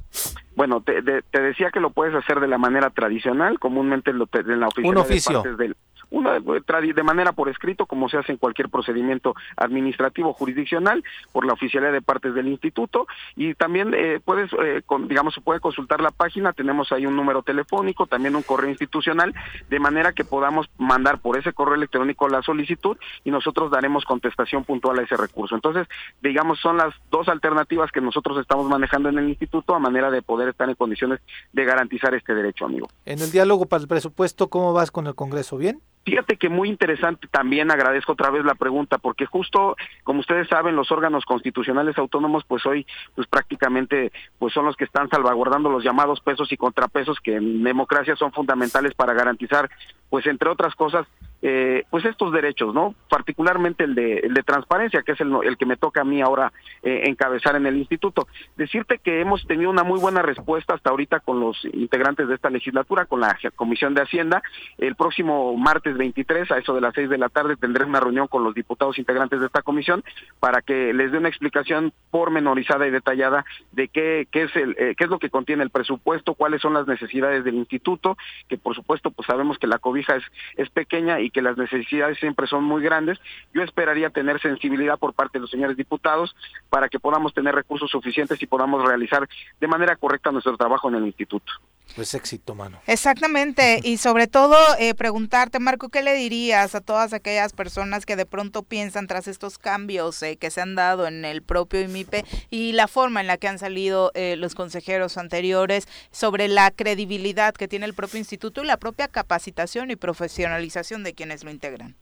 Bueno, te, decía que lo puedes hacer de la manera tradicional, comúnmente en, la oficina Un oficio. del, una de manera por escrito, como se hace en cualquier procedimiento administrativo jurisdiccional, por la oficialidad de partes del instituto, y también eh, puedes, eh, digamos, se puede consultar la página, tenemos ahí un número telefónico, también un correo institucional, de manera que podamos mandar por ese correo electrónico la solicitud y nosotros daremos contestación puntual a ese recurso. Entonces, digamos, son las dos alternativas que nosotros estamos manejando en el instituto a manera de poder estar en condiciones de garantizar este derecho, amigo. En el diálogo para el presupuesto, ¿cómo vas con el Congreso? ¿Bien? Fíjate que muy interesante también agradezco otra vez la pregunta porque justo como ustedes saben los órganos constitucionales autónomos pues hoy pues prácticamente pues son los que están salvaguardando los llamados pesos y contrapesos que en democracia son fundamentales para garantizar pues entre otras cosas eh, pues estos derechos, ¿no? Particularmente el de, el de transparencia, que es el, que me toca a mí ahora eh, encabezar en el instituto. Decirte que hemos tenido una muy buena respuesta hasta ahorita con los integrantes de esta legislatura, con la Comisión de Hacienda. El próximo martes 23, a eso de las 6 de la tarde, tendré una reunión con los diputados integrantes de esta comisión para que les dé una explicación pormenorizada y detallada de qué, qué, es, el, eh, qué es lo que contiene el presupuesto, cuáles son las necesidades del instituto, que por supuesto pues sabemos que la cobija es, es pequeña y y que las necesidades siempre son muy grandes, yo esperaría tener sensibilidad por parte de los señores diputados para que podamos tener recursos suficientes y podamos realizar de manera correcta nuestro trabajo en el instituto. Pues éxito, mano. Exactamente, <laughs> y sobre todo eh, preguntarte, Marco, ¿qué le dirías a todas aquellas personas que de pronto piensan tras estos cambios eh, que se han dado en el propio IMIPE y la forma en la que han salido eh, los consejeros anteriores sobre la credibilidad que tiene el propio instituto y la propia capacitación y profesionalización de quienes lo integran?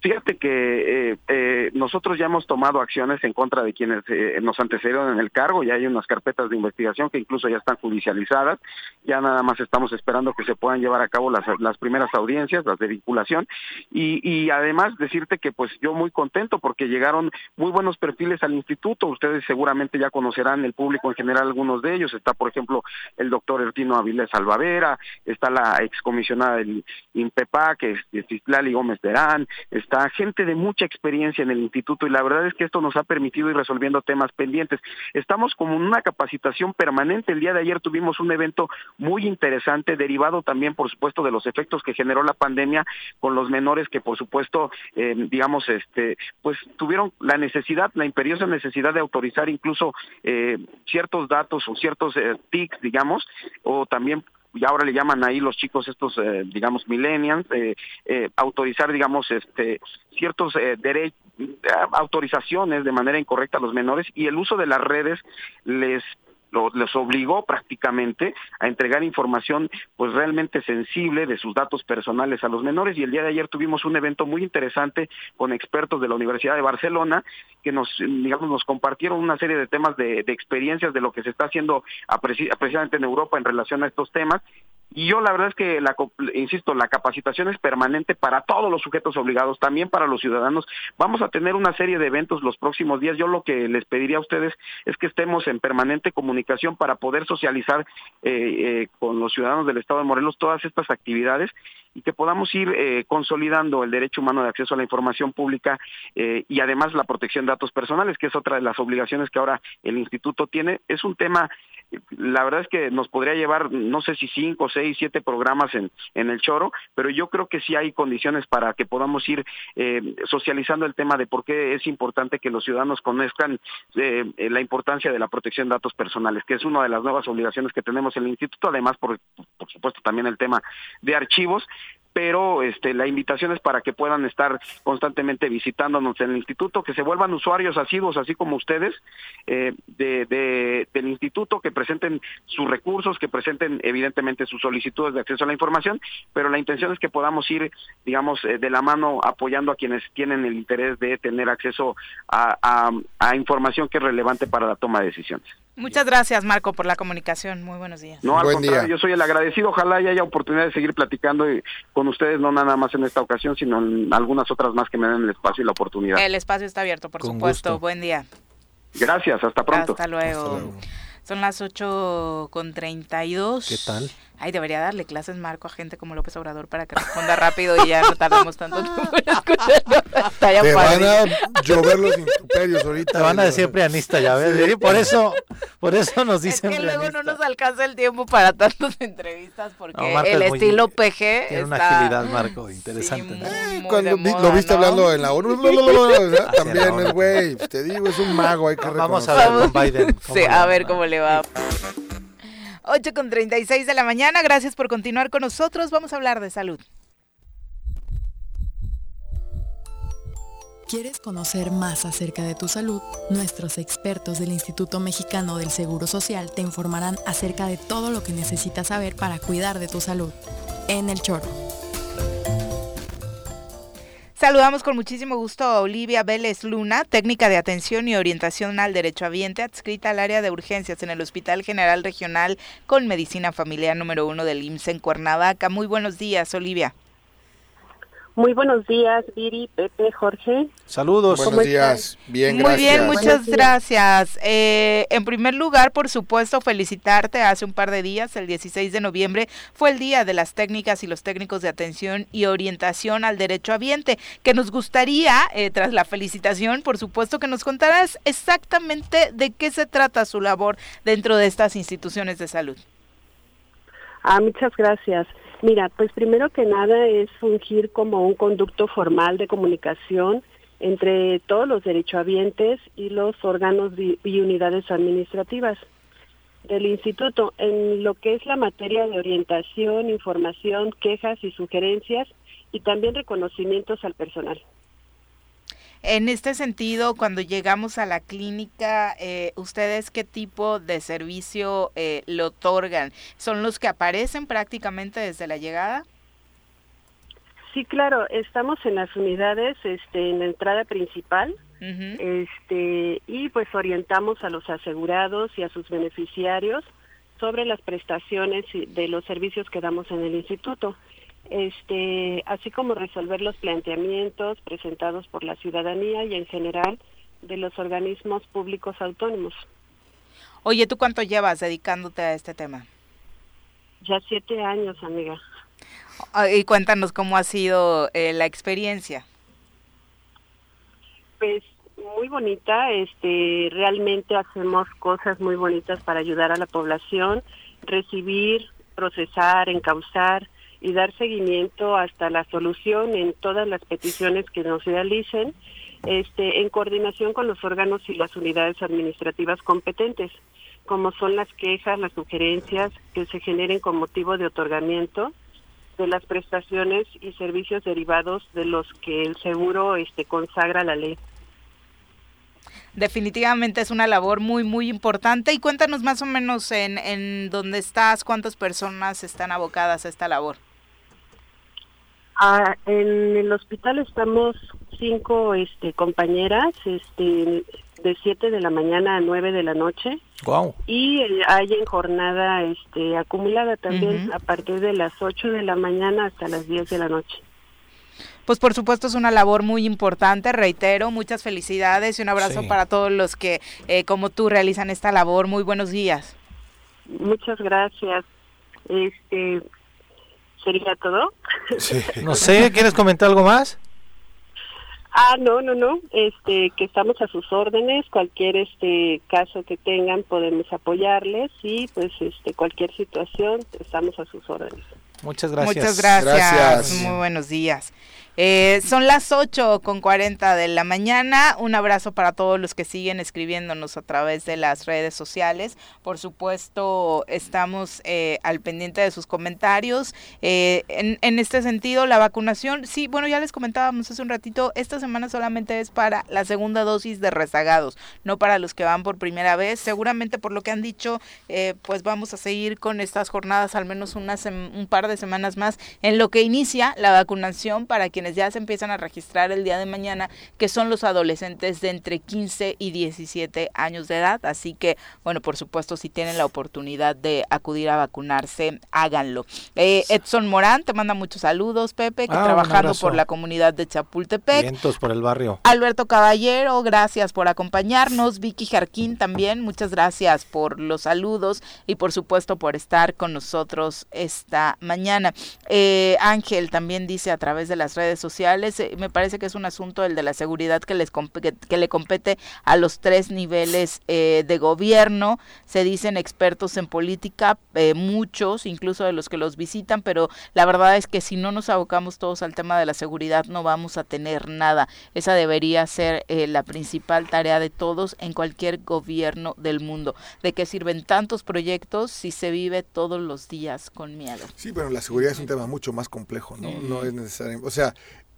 Fíjate que eh, eh, nosotros ya hemos tomado acciones en contra de quienes eh, nos antecedieron en el cargo, ya hay unas carpetas de investigación que incluso ya están judicializadas, ya nada más estamos esperando que se puedan llevar a cabo las, las primeras audiencias, las de vinculación, y, y además decirte que pues yo muy contento porque llegaron muy buenos perfiles al instituto, ustedes seguramente ya conocerán el público en general algunos de ellos, está por ejemplo el doctor Ertino Avilés Salvavera, está la excomisionada del INPEPA, que es Citlali Gómez Terán, está gente de mucha experiencia en el instituto y la verdad es que esto nos ha permitido ir resolviendo temas pendientes. Estamos como en una capacitación permanente. El día de ayer tuvimos un evento muy interesante, derivado también, por supuesto, de los efectos que generó la pandemia con los menores que, por supuesto, eh, digamos, este, pues tuvieron la necesidad, la imperiosa necesidad de autorizar incluso eh, ciertos datos o ciertos eh, TICs, digamos, o también y ahora le llaman ahí los chicos estos eh, digamos millennials eh, eh, autorizar digamos este ciertos derechos autorizaciones de manera incorrecta a los menores y el uso de las redes les les obligó prácticamente a entregar información pues realmente sensible de sus datos personales a los menores. Y el día de ayer tuvimos un evento muy interesante con expertos de la Universidad de Barcelona que nos digamos nos compartieron una serie de temas de, de experiencias de lo que se está haciendo precisamente en Europa en relación a estos temas y yo la verdad es que, la, insisto, la capacitación es permanente para todos los sujetos obligados, también para los ciudadanos. Vamos a tener una serie de eventos los próximos días. Yo lo que les pediría a ustedes es que estemos en permanente comunicación para poder socializar eh, eh, con los ciudadanos del Estado de Morelos todas estas actividades y que podamos ir eh, consolidando el derecho humano de acceso a la información pública y además la protección de datos personales, que es otra de las obligaciones que ahora el instituto tiene. Es un tema la verdad es que nos podría llevar, no sé si cinco, seis, siete programas en, en el choro, pero yo creo que sí hay condiciones para que podamos ir eh, socializando el tema de por qué es importante que los ciudadanos conozcan eh, la importancia de la protección de datos personales, que es una de las nuevas obligaciones que tenemos en el instituto, además por, por supuesto también el tema de archivos, pero este, la invitación es para que puedan estar constantemente visitándonos en el instituto, que se vuelvan usuarios asiduos, así como ustedes, eh, de, del instituto, que presenten sus recursos, que presenten evidentemente sus solicitudes de acceso a la información, pero la intención es que podamos ir, digamos, eh, de la mano apoyando a quienes tienen el interés de tener acceso a, a información que es relevante para la toma de decisiones. Muchas gracias, Marco, por la comunicación. Muy buenos días. No, al contrario, yo soy el agradecido. Ojalá haya oportunidad de seguir platicando con ustedes, no nada más en esta ocasión, sino en algunas otras más que me den el espacio y la oportunidad. El espacio está abierto, por supuesto. Buen día. Gracias, hasta pronto. Hasta luego. Hasta luego. Son las 8 con 32. ¿Qué tal? Ay, debería darle clases Marco a gente como López Obrador para que responda rápido y ya no tardemos tanto tiempo en escucharlo. Te van a llover los intemperios ahorita. Te van a decir prianista, ya ves. Por eso, por eso nos dicen Es que luego no nos alcanza el tiempo para tantas entrevistas porque el estilo PG tiene una agilidad, Marco, interesante. cuando lo viste hablando en la ONU, también es güey, te digo, es un mago, hay que Vamos a ver con Biden. Sí, a ver cómo le va. 8 con 36 de la mañana. Gracias por continuar con nosotros. Vamos a hablar de salud. ¿Quieres conocer más acerca de tu salud? Nuestros expertos del Instituto Mexicano del Seguro Social te informarán acerca de todo lo que necesitas saber para cuidar de tu salud. En el choro. Saludamos con muchísimo gusto a Olivia Vélez Luna, técnica de atención y orientación al derecho derechohabiente, adscrita al área de urgencias en el Hospital General Regional con Medicina Familiar número uno del IMSS en Cuernavaca. Muy buenos días, Olivia. Muy buenos días, Viri, Pepe, Jorge. Saludos. Buenos días. Bien, gracias. Muy bien, muchas gracias. Eh, en primer lugar, por supuesto, felicitarte. Hace un par de días, el 16 de noviembre, fue el Día de las Técnicas y los Técnicos de Atención y Orientación al Derecho Ambiente, que nos gustaría, eh, tras la felicitación, por supuesto, que nos contaras exactamente de qué se trata su labor dentro de estas instituciones de salud. Ah, muchas gracias. Mira, pues primero que nada es fungir como un conducto formal de comunicación entre todos los derechohabientes y los órganos y unidades administrativas del instituto en lo que es la materia de orientación, información, quejas y sugerencias y también reconocimientos al personal. En este sentido, cuando llegamos a la clínica, eh, ¿ustedes qué tipo de servicio eh, le otorgan? ¿Son los que aparecen prácticamente desde la llegada? Sí, claro, estamos en las unidades este, en la entrada principal este, y pues orientamos a los asegurados y a sus beneficiarios sobre las prestaciones de los servicios que damos en el instituto, este, así como resolver los planteamientos presentados por la ciudadanía y en general de los organismos públicos autónomos. Oye, ¿tú cuánto llevas dedicándote a este tema? Ya siete años, amiga. Ah, y cuéntanos cómo ha sido eh, la experiencia. Pues muy bonita, este, realmente hacemos cosas muy bonitas para ayudar a la población, recibir, procesar, encauzar y dar seguimiento hasta la solución en todas las peticiones que nos realicen, este, en coordinación con los órganos y las unidades administrativas competentes, como son las quejas, las sugerencias que se generen con motivo de otorgamiento, de las prestaciones y servicios derivados de los que el seguro este consagra la ley. Definitivamente es una labor muy, muy importante. Y cuéntanos más o menos en, en dónde estás, cuántas personas están abocadas a esta labor. Ah, en el hospital estamos cinco este, compañeras, este, de 7 de la mañana a 9 de la noche. Wow. Y hay en jornada este, acumulada también a partir de las 8 de la mañana hasta las 10 de la noche. Pues por supuesto es una labor muy importante, reitero, muchas felicidades y un abrazo para todos los que eh, como tú realizan esta labor. Muy buenos días. Muchas gracias. Este, ¿Sería todo? <laughs> No sé, ¿quieres comentar algo más? Ah, no, no, no, este, que estamos a sus órdenes, cualquier este caso que tengan podemos apoyarles y pues este cualquier situación estamos a sus órdenes. Muchas gracias. Muchas gracias. Muy buenos días. Eh, son las 8 con 40 de la mañana. Un abrazo para todos los que siguen escribiéndonos a través de las redes sociales. Por supuesto, estamos eh, al pendiente de sus comentarios. Eh, en, este sentido, la vacunación, sí, bueno, ya les comentábamos hace un ratito, esta semana solamente es para la segunda dosis de rezagados, no para los que van por primera vez. Seguramente por lo que han dicho, pues vamos a seguir con estas jornadas al menos unas, un par de semanas más en lo que inicia la vacunación para quienes ya se empiezan a registrar el día de mañana, que son los adolescentes de entre 15 y 17 años de edad. Así que, bueno, por supuesto, si tienen la oportunidad de acudir a vacunarse, háganlo. Eh, Edson Morán te manda muchos saludos, Pepe, que ah, trabajando por la comunidad de Chapultepec. Vientos por el barrio. Alberto Caballero, gracias por acompañarnos. Vicky Jarquín también, muchas gracias por los saludos y por supuesto por estar con nosotros esta mañana. Eh, Ángel también dice a través de las redes sociales. Eh, me parece que es un asunto el de la seguridad que, les que, le compete a los tres niveles eh, de gobierno. Se dicen expertos en política, eh, muchos, incluso de los que los visitan, pero la verdad es que si no nos abocamos todos al tema de la seguridad no vamos a tener nada. Esa debería ser la principal tarea de todos en cualquier gobierno del mundo. ¿De qué sirven tantos proyectos si se vive todos los días con miedo? Sí, pero la seguridad es un tema mucho más complejo, ¿no? No es necesario. O sea,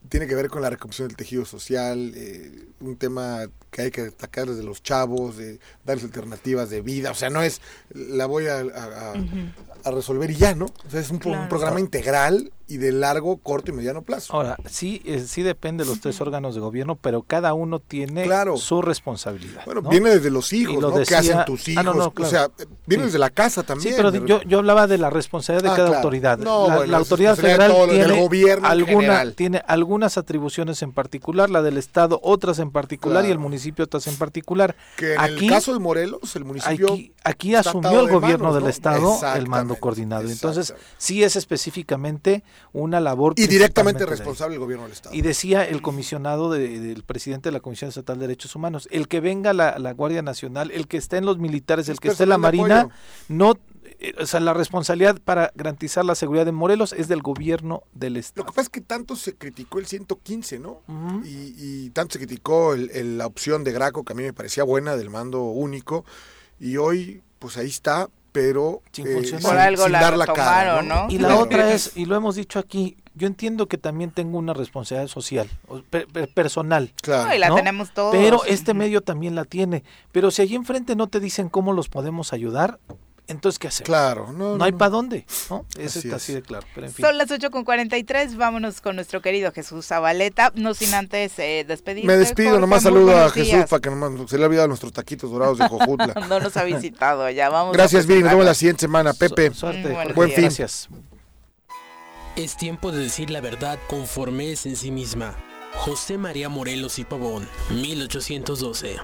tiene que ver con la recomposición del tejido social, eh, un tema que hay que destacar desde los chavos, de darles alternativas de vida, o sea, no es la voy a, a, resolver y ya, ¿no? O sea, es un, programa integral y de largo, corto y mediano plazo. Ahora, sí, eh, sí depende de los tres órganos de gobierno, pero cada uno tiene su responsabilidad. Bueno, viene desde los hijos, ¿no? ¿Qué hacen tus ah, hijos? O sea, viene desde la casa también. Sí, pero yo, yo hablaba de la responsabilidad de ah, cada autoridad. la, autoridad federal tiene, gobierno alguna, tiene algunas atribuciones en particular, la del Estado otras en particular y el municipio otras en particular. Que en aquí, el caso de Morelos, el municipio... Aquí, aquí asumió el gobierno del Estado el mando coordinado. Entonces, sí es específicamente una labor. Y directamente responsable el gobierno del Estado. Y decía el comisionado del presidente de la Comisión Estatal de Derechos Humanos, el que venga la, la Guardia Nacional, el que esté en los militares, el que esté en la Marina, no eh, o sea, la responsabilidad para garantizar la seguridad de Morelos es del gobierno del Estado. Lo que pasa es que tanto se criticó el 115, ¿no? y, tanto se criticó la opción de Graco, que a mí me parecía buena, del mando único, y hoy, pues ahí está, pero sin, eh, dar la cara. ¿no? Y la otra es, y lo hemos dicho aquí, yo entiendo que también tengo una responsabilidad social, personal. Claro. y la tenemos todos. Pero este medio también la tiene. Pero si allí enfrente no te dicen cómo los podemos ayudar, entonces ¿qué hacemos? Claro, no, no, hay para dónde, ¿no? Eso está así de claro. Pero en fin. Son las 8 con 43, vámonos con nuestro querido Jesús Zabaleta, no sin antes eh, despedirse. Me despido, nomás saludo a Jesús para que se le ha olvidado nuestros taquitos dorados de Jojutla. <laughs> no nos ha visitado ya, vamos. Gracias, bien, nos vemos la siguiente semana, Pepe. suerte, buen fin. Gracias. Es tiempo de decir la verdad conforme es en sí misma. José María Morelos y Pavón, 1812.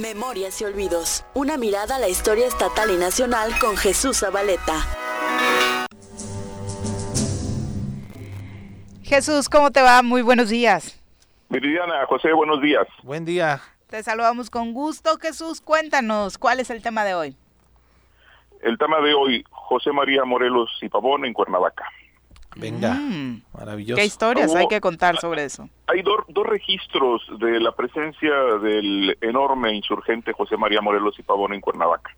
Memorias y Olvidos. Una mirada a la historia estatal y nacional con Jesús Zabaleta. Jesús, ¿cómo te va? Muy buenos días. Meridiana, José, buenos días. Buen día. Te saludamos con gusto, Jesús. Cuéntanos, ¿cuál es el tema de hoy? El tema de hoy, José María Morelos y Pavón en Cuernavaca. Venga, mm. maravilloso. ¿Qué historias hay que contar sobre eso? Hay dos registros de la presencia del enorme insurgente José María Morelos y Pavón en Cuernavaca.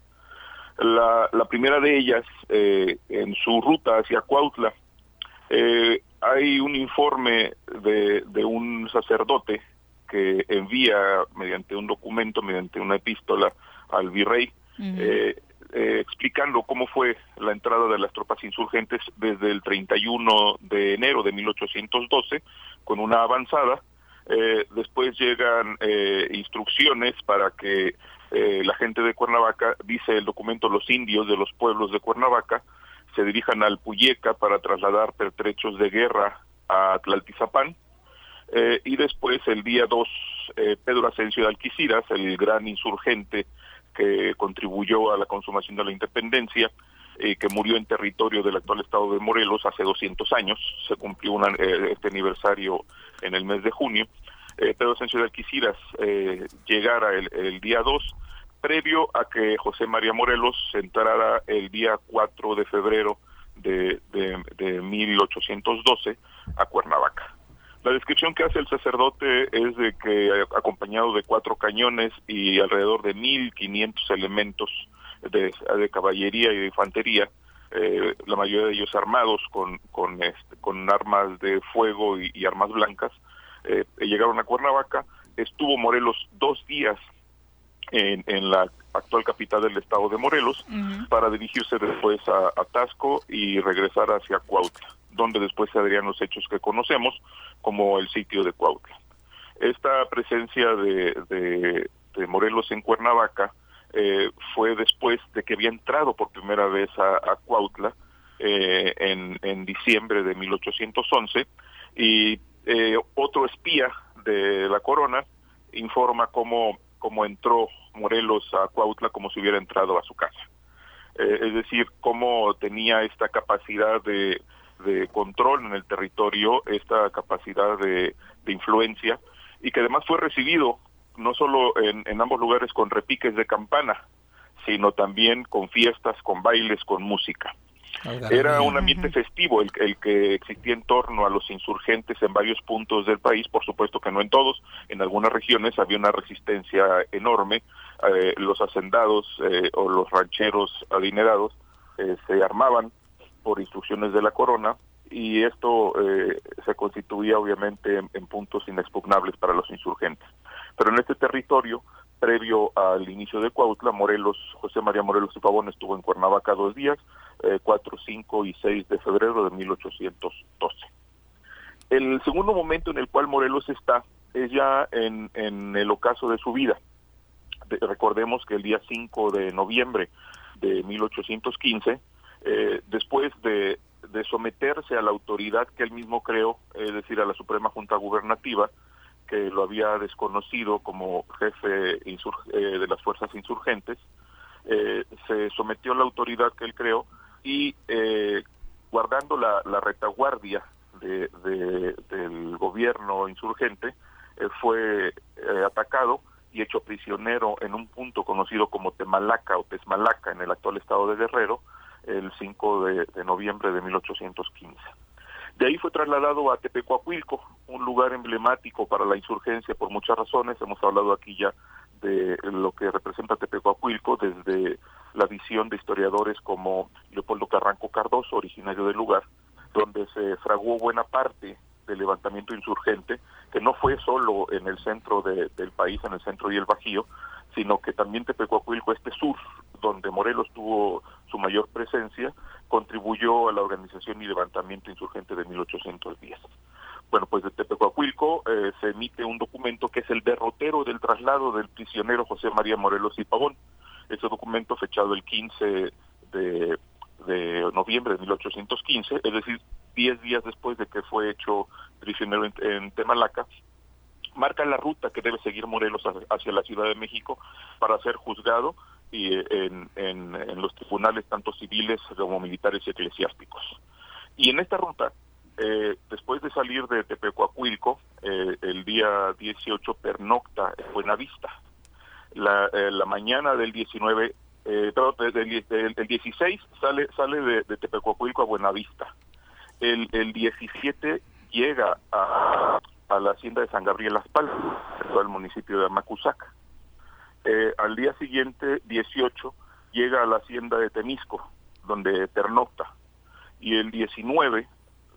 La, primera de ellas, eh, en su ruta hacia Cuautla, eh, hay un informe de, un sacerdote que envía mediante un documento, mediante una epístola al virrey, eh, explicando cómo fue la entrada de las tropas insurgentes desde el 31 de enero de 1812 con una avanzada. Eh, después llegan eh, instrucciones para que la gente de Cuernavaca, dice el documento, los indios de los pueblos de Cuernavaca, se dirijan al Puyeca para trasladar pertrechos de guerra a Tlaltizapán. y después, el día 2, Pedro Asensio de Alquiciras, el gran insurgente que contribuyó a la consumación de la independencia, eh, que murió en territorio del actual estado de Morelos hace 200 años. Se cumplió eh, este aniversario en el mes de junio. Eh, Pedro Sánchez de Alquiciras eh, llegara el, día 2, previo a que José María Morelos entrara el día 4 de febrero de, de, de 1812 a Cuernavaca. La descripción que hace el sacerdote es de que acompañado de cuatro cañones y alrededor de 1.500 elementos de, caballería y de infantería, eh, la mayoría de ellos armados con, con, este, con armas de fuego y, armas blancas, eh, llegaron a Cuernavaca. Estuvo Morelos dos días en, en, la actual capital del estado de Morelos para dirigirse después a, a Tasco y regresar hacia Cuautla donde después se darían los hechos que conocemos, como el sitio de Cuautla. Esta presencia de, de, Morelos en Cuernavaca eh, fue después de que había entrado por primera vez a, Cuautla eh, en, diciembre de 1811 y eh, otro espía de la corona informa cómo, cómo entró Morelos a Cuautla como si hubiera entrado a su casa. es decir, cómo tenía esta capacidad de de control en el territorio, esta capacidad de, influencia, y que además fue recibido no solo en, en ambos lugares con repiques de campana, sino también con fiestas, con bailes, con música. Era un ambiente festivo el, el, que existía en torno a los insurgentes en varios puntos del país, por supuesto que no en todos, en algunas regiones había una resistencia enorme, eh, los hacendados eh, o los rancheros adinerados eh, se armaban por instrucciones de la corona y esto eh, se constituía obviamente en, puntos inexpugnables para los insurgentes. Pero en este territorio, previo al inicio de Cuautla, Morelos, José María Morelos y Pavón estuvo en Cuernavaca dos días, eh, 4, 5 y 6 de febrero de 1812. El segundo momento en el cual Morelos está es ya en, en el ocaso de su vida. recordemos que el día 5 de noviembre de 1815 eh, después de, someterse a la autoridad que él mismo creó, es decir, a la Suprema Junta Gubernativa, que lo había desconocido como jefe eh, de las fuerzas insurgentes, eh, se sometió a la autoridad que él creó y guardando la, retaguardia del gobierno insurgente, fue atacado y hecho prisionero en un punto conocido como Temalaca o Tesmalaca en el actual estado de Guerrero, el 5 de, noviembre de 1815. De ahí fue trasladado a Tepecuacuilco, un lugar emblemático para la insurgencia por muchas razones. Hemos hablado aquí ya de lo que representa Tepecuacuilco desde la visión de historiadores como Leopoldo Carranco Cardoso, originario del lugar, donde se fraguó buena parte del levantamiento insurgente, que no fue solo en el centro del país, en el centro y el Bajío, sino que también Tepecuacuilco, este sur, donde Morelos tuvo su mayor presencia, contribuyó a la organización y levantamiento insurgente de 1810. Bueno, pues de Tepecuacuilco eh, se emite un documento que es el derrotero del traslado del prisionero José María Morelos y Pavón. Ese documento fechado el 15 de, noviembre de 1815, es decir, 10 días después de que fue hecho prisionero en Temalaca, marca la ruta que debe seguir Morelos hacia la Ciudad de México para ser juzgado y en, en, los tribunales tanto civiles como militares y eclesiásticos. Y en esta ruta, eh, después de salir de Tepecuacuilco, eh, el día 18 pernocta en Buenavista. La, eh, mañana del 19, eh, del, 16 sale, sale de, de Tepecuacuilco a Buenavista. El, el 17 llega a, a la hacienda de San Gabriel Las Palmas, el municipio de Amacuzac. Eh, al día siguiente, 18, llega a la hacienda de Temisco, donde pernocta. Y el 19,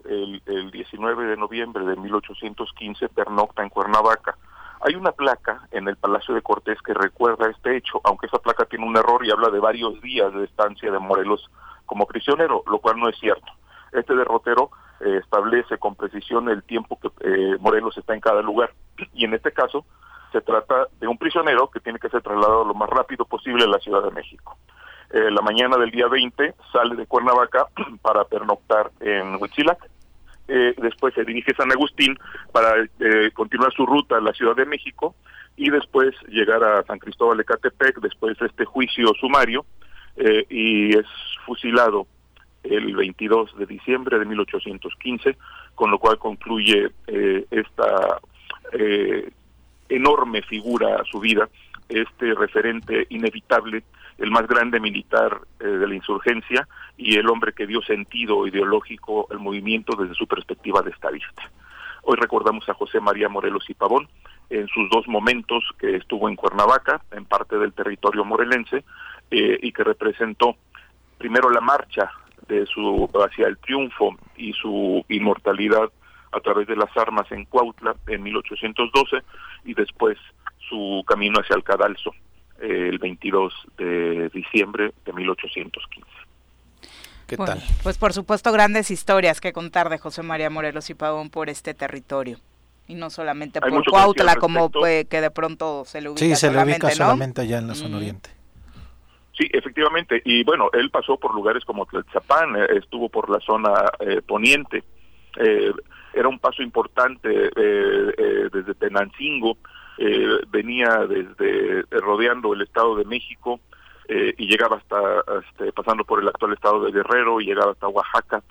el, el 19 de noviembre de 1815, pernocta en Cuernavaca. Hay una placa en el Palacio de Cortés que recuerda este hecho, aunque esa placa tiene un error y habla de varios días de estancia de Morelos como prisionero, lo cual no es cierto. Este derrotero eh, establece con precisión el tiempo que eh, Morelos está en cada lugar. Y en este caso se trata de un prisionero que tiene que ser trasladado lo más rápido posible a la Ciudad de México. Eh, la mañana del día 20 sale de Cuernavaca <clears throat> para pernoctar en Huitzilac. después se dirige a San Agustín para continuar su ruta a la Ciudad de México y después llegar a San Cristóbal de Catepec después de este juicio sumario y es fusilado el 22 de diciembre de 1815, con lo cual concluye eh, esta eh, enorme figura a su vida, este referente inevitable, el más grande militar eh, de la insurgencia y el hombre que dio sentido ideológico al movimiento desde su perspectiva de estadista. Hoy recordamos a José María Morelos y Pavón en sus dos momentos que estuvo en Cuernavaca, en parte del territorio morelense, y que representó primero la marcha de su hacia el triunfo y su inmortalidad a través de las armas en Cuautla en 1812 y después su camino hacia el cadalso eh, el 22 de diciembre de 1815. ¿Qué tal? Pues por supuesto grandes historias que contar de José María Morelos y Pavón por este territorio y no solamente por Cuautla como que de pronto se le ubica sí, se le ubica solamente allá en la zona oriente. Sí, efectivamente. Y bueno, él pasó por lugares como Tlaltzapán, eh, estuvo por la zona eh, poniente. Eh, era un paso importante desde Tenancingo, venía desde rodeando el Estado de México y llegaba hasta, este, pasando por el actual Estado de Guerrero y llegaba hasta Oaxaca.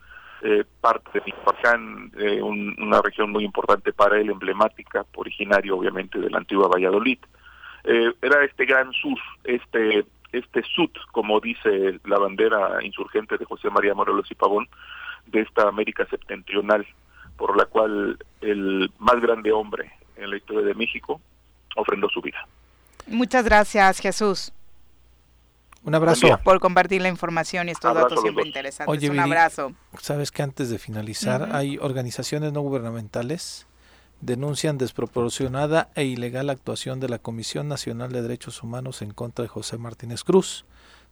parte de Michoacán, una región muy importante para él, emblemática, originario obviamente de la antigua Valladolid. era este gran sur, este este sud, como dice la bandera insurgente de José María Morelos y Pavón, de esta América septentrional, por la cual el más grande hombre en la historia de México ofrendó su vida. Muchas gracias, Jesús. Un abrazo. Por compartir la información y estos datos siempre interesantes. Un abrazo. Sabes que antes de finalizar, hay organizaciones no gubernamentales denuncian desproporcionada e ilegal actuación de la Comisión Nacional de Derechos Humanos en contra de José Martínez Cruz,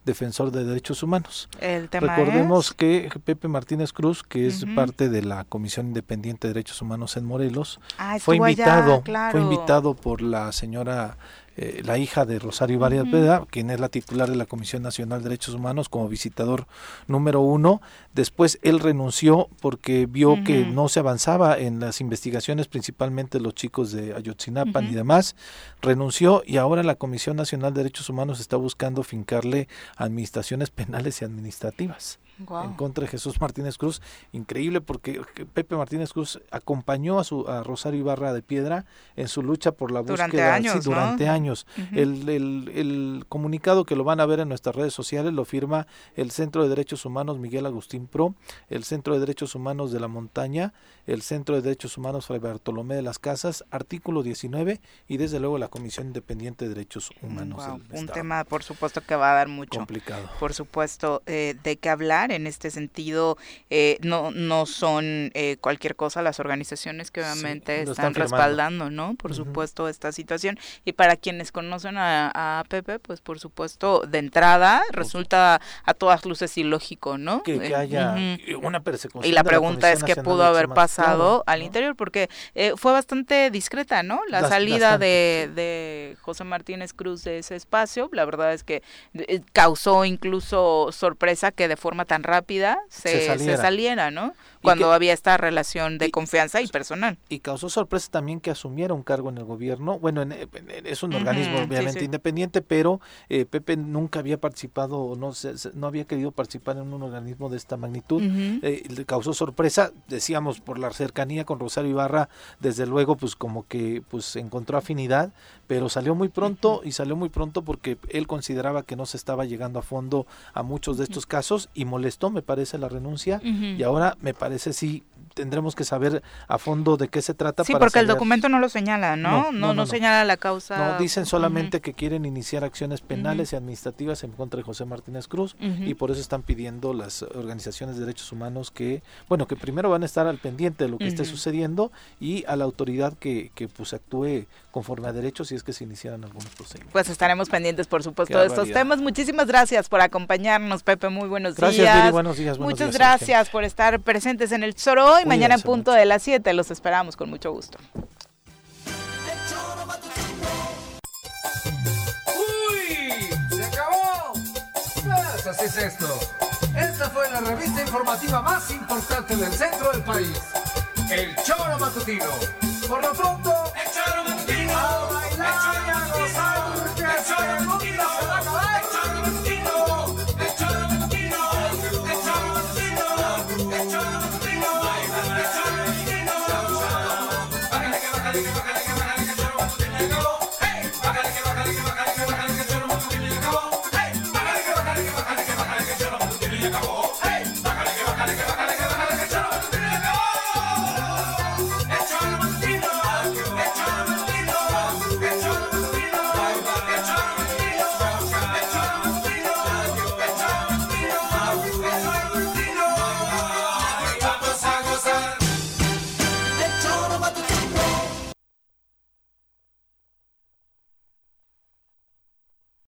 defensor de derechos humanos. Recordemos que Pepe Martínez Cruz, que es parte de la Comisión Independiente de Derechos Humanos en Morelos, ah, fue invitado, fue invitado por la señora eh, la hija de Rosario Varias Veda, quien es la titular de la Comisión Nacional de Derechos Humanos como visitador número uno. Después él renunció porque vio que no se avanzaba en las investigaciones, principalmente los chicos de Ayotzinapan y demás. Renunció y ahora la Comisión Nacional de Derechos Humanos está buscando fincarle administraciones <laughs> penales y administrativas en contra de Jesús Martínez Cruz. Increíble porque Pepe Martínez Cruz acompañó a, su, a Rosario Ibarra de Piedra en su lucha por la búsqueda durante años. durante años. el, el, el, comunicado que lo van a ver en nuestras redes sociales lo firma el Centro de Derechos Humanos Miguel Agustín Pro, el Centro de Derechos Humanos de la Montaña, el Centro de Derechos Humanos Fray Bartolomé de las Casas, artículo 19 y desde luego la Comisión Independiente de Derechos Humanos. un tema, por supuesto, que va a dar mucho. Complicado. Por supuesto, eh, de qué hablar En este sentido, eh, no, no son eh, cualquier cosa las organizaciones que obviamente están, respaldando, ¿no? Por supuesto, esta situación. Y para quienes conocen a, Pepe, pues por supuesto, de entrada, resulta a todas luces ilógico, ¿no? Que, eh, haya una persecución. Y la pregunta es qué pudo haber pasado al interior, porque fue bastante discreta, ¿no? La salida de, de José Martínez Cruz de ese espacio, la verdad es que causó incluso sorpresa que de forma tan rápida se, saliera. ¿no? Cuando había esta relación de confianza y personal. Y causó sorpresa también que asumiera un cargo en el gobierno. Bueno, es un organismo obviamente independiente, pero eh, Pepe nunca había participado, no, no había querido participar en un organismo de esta magnitud. Eh, le causó sorpresa, decíamos, por la cercanía con Rosario Ibarra, desde luego, pues como que pues encontró afinidad, pero salió muy pronto y salió muy pronto porque él consideraba que no se estaba llegando a fondo a muchos de estos casos y molestó, me parece, la renuncia y ahora me parece sí tendremos que saber a fondo de qué se trata. Sí, porque el documento no lo señala, ¿no? No, no, señala la causa. No, dicen solamente que quieren iniciar acciones penales y administrativas en contra de José Martínez Cruz y por eso están pidiendo las organizaciones de derechos humanos que, bueno, que primero van a estar al pendiente de lo que esté sucediendo y a la autoridad que, que pues actúe conforme a derechos si es que se iniciaran algunos procedimientos. Pues estaremos pendientes, por supuesto, de estos temas. Muchísimas gracias por acompañarnos, Pepe. Muy buenos días. Gracias, buenos días. Muchas gracias por estar presentes en el Choro hoy. Mañana en punto de las 7 los esperamos con mucho gusto. ¡Uy! ¡Se acabó! Pues así es esto. Esta fue la revista informativa más importante del centro del país. El Choro Matutino. Por lo pronto, el Choro Matutino.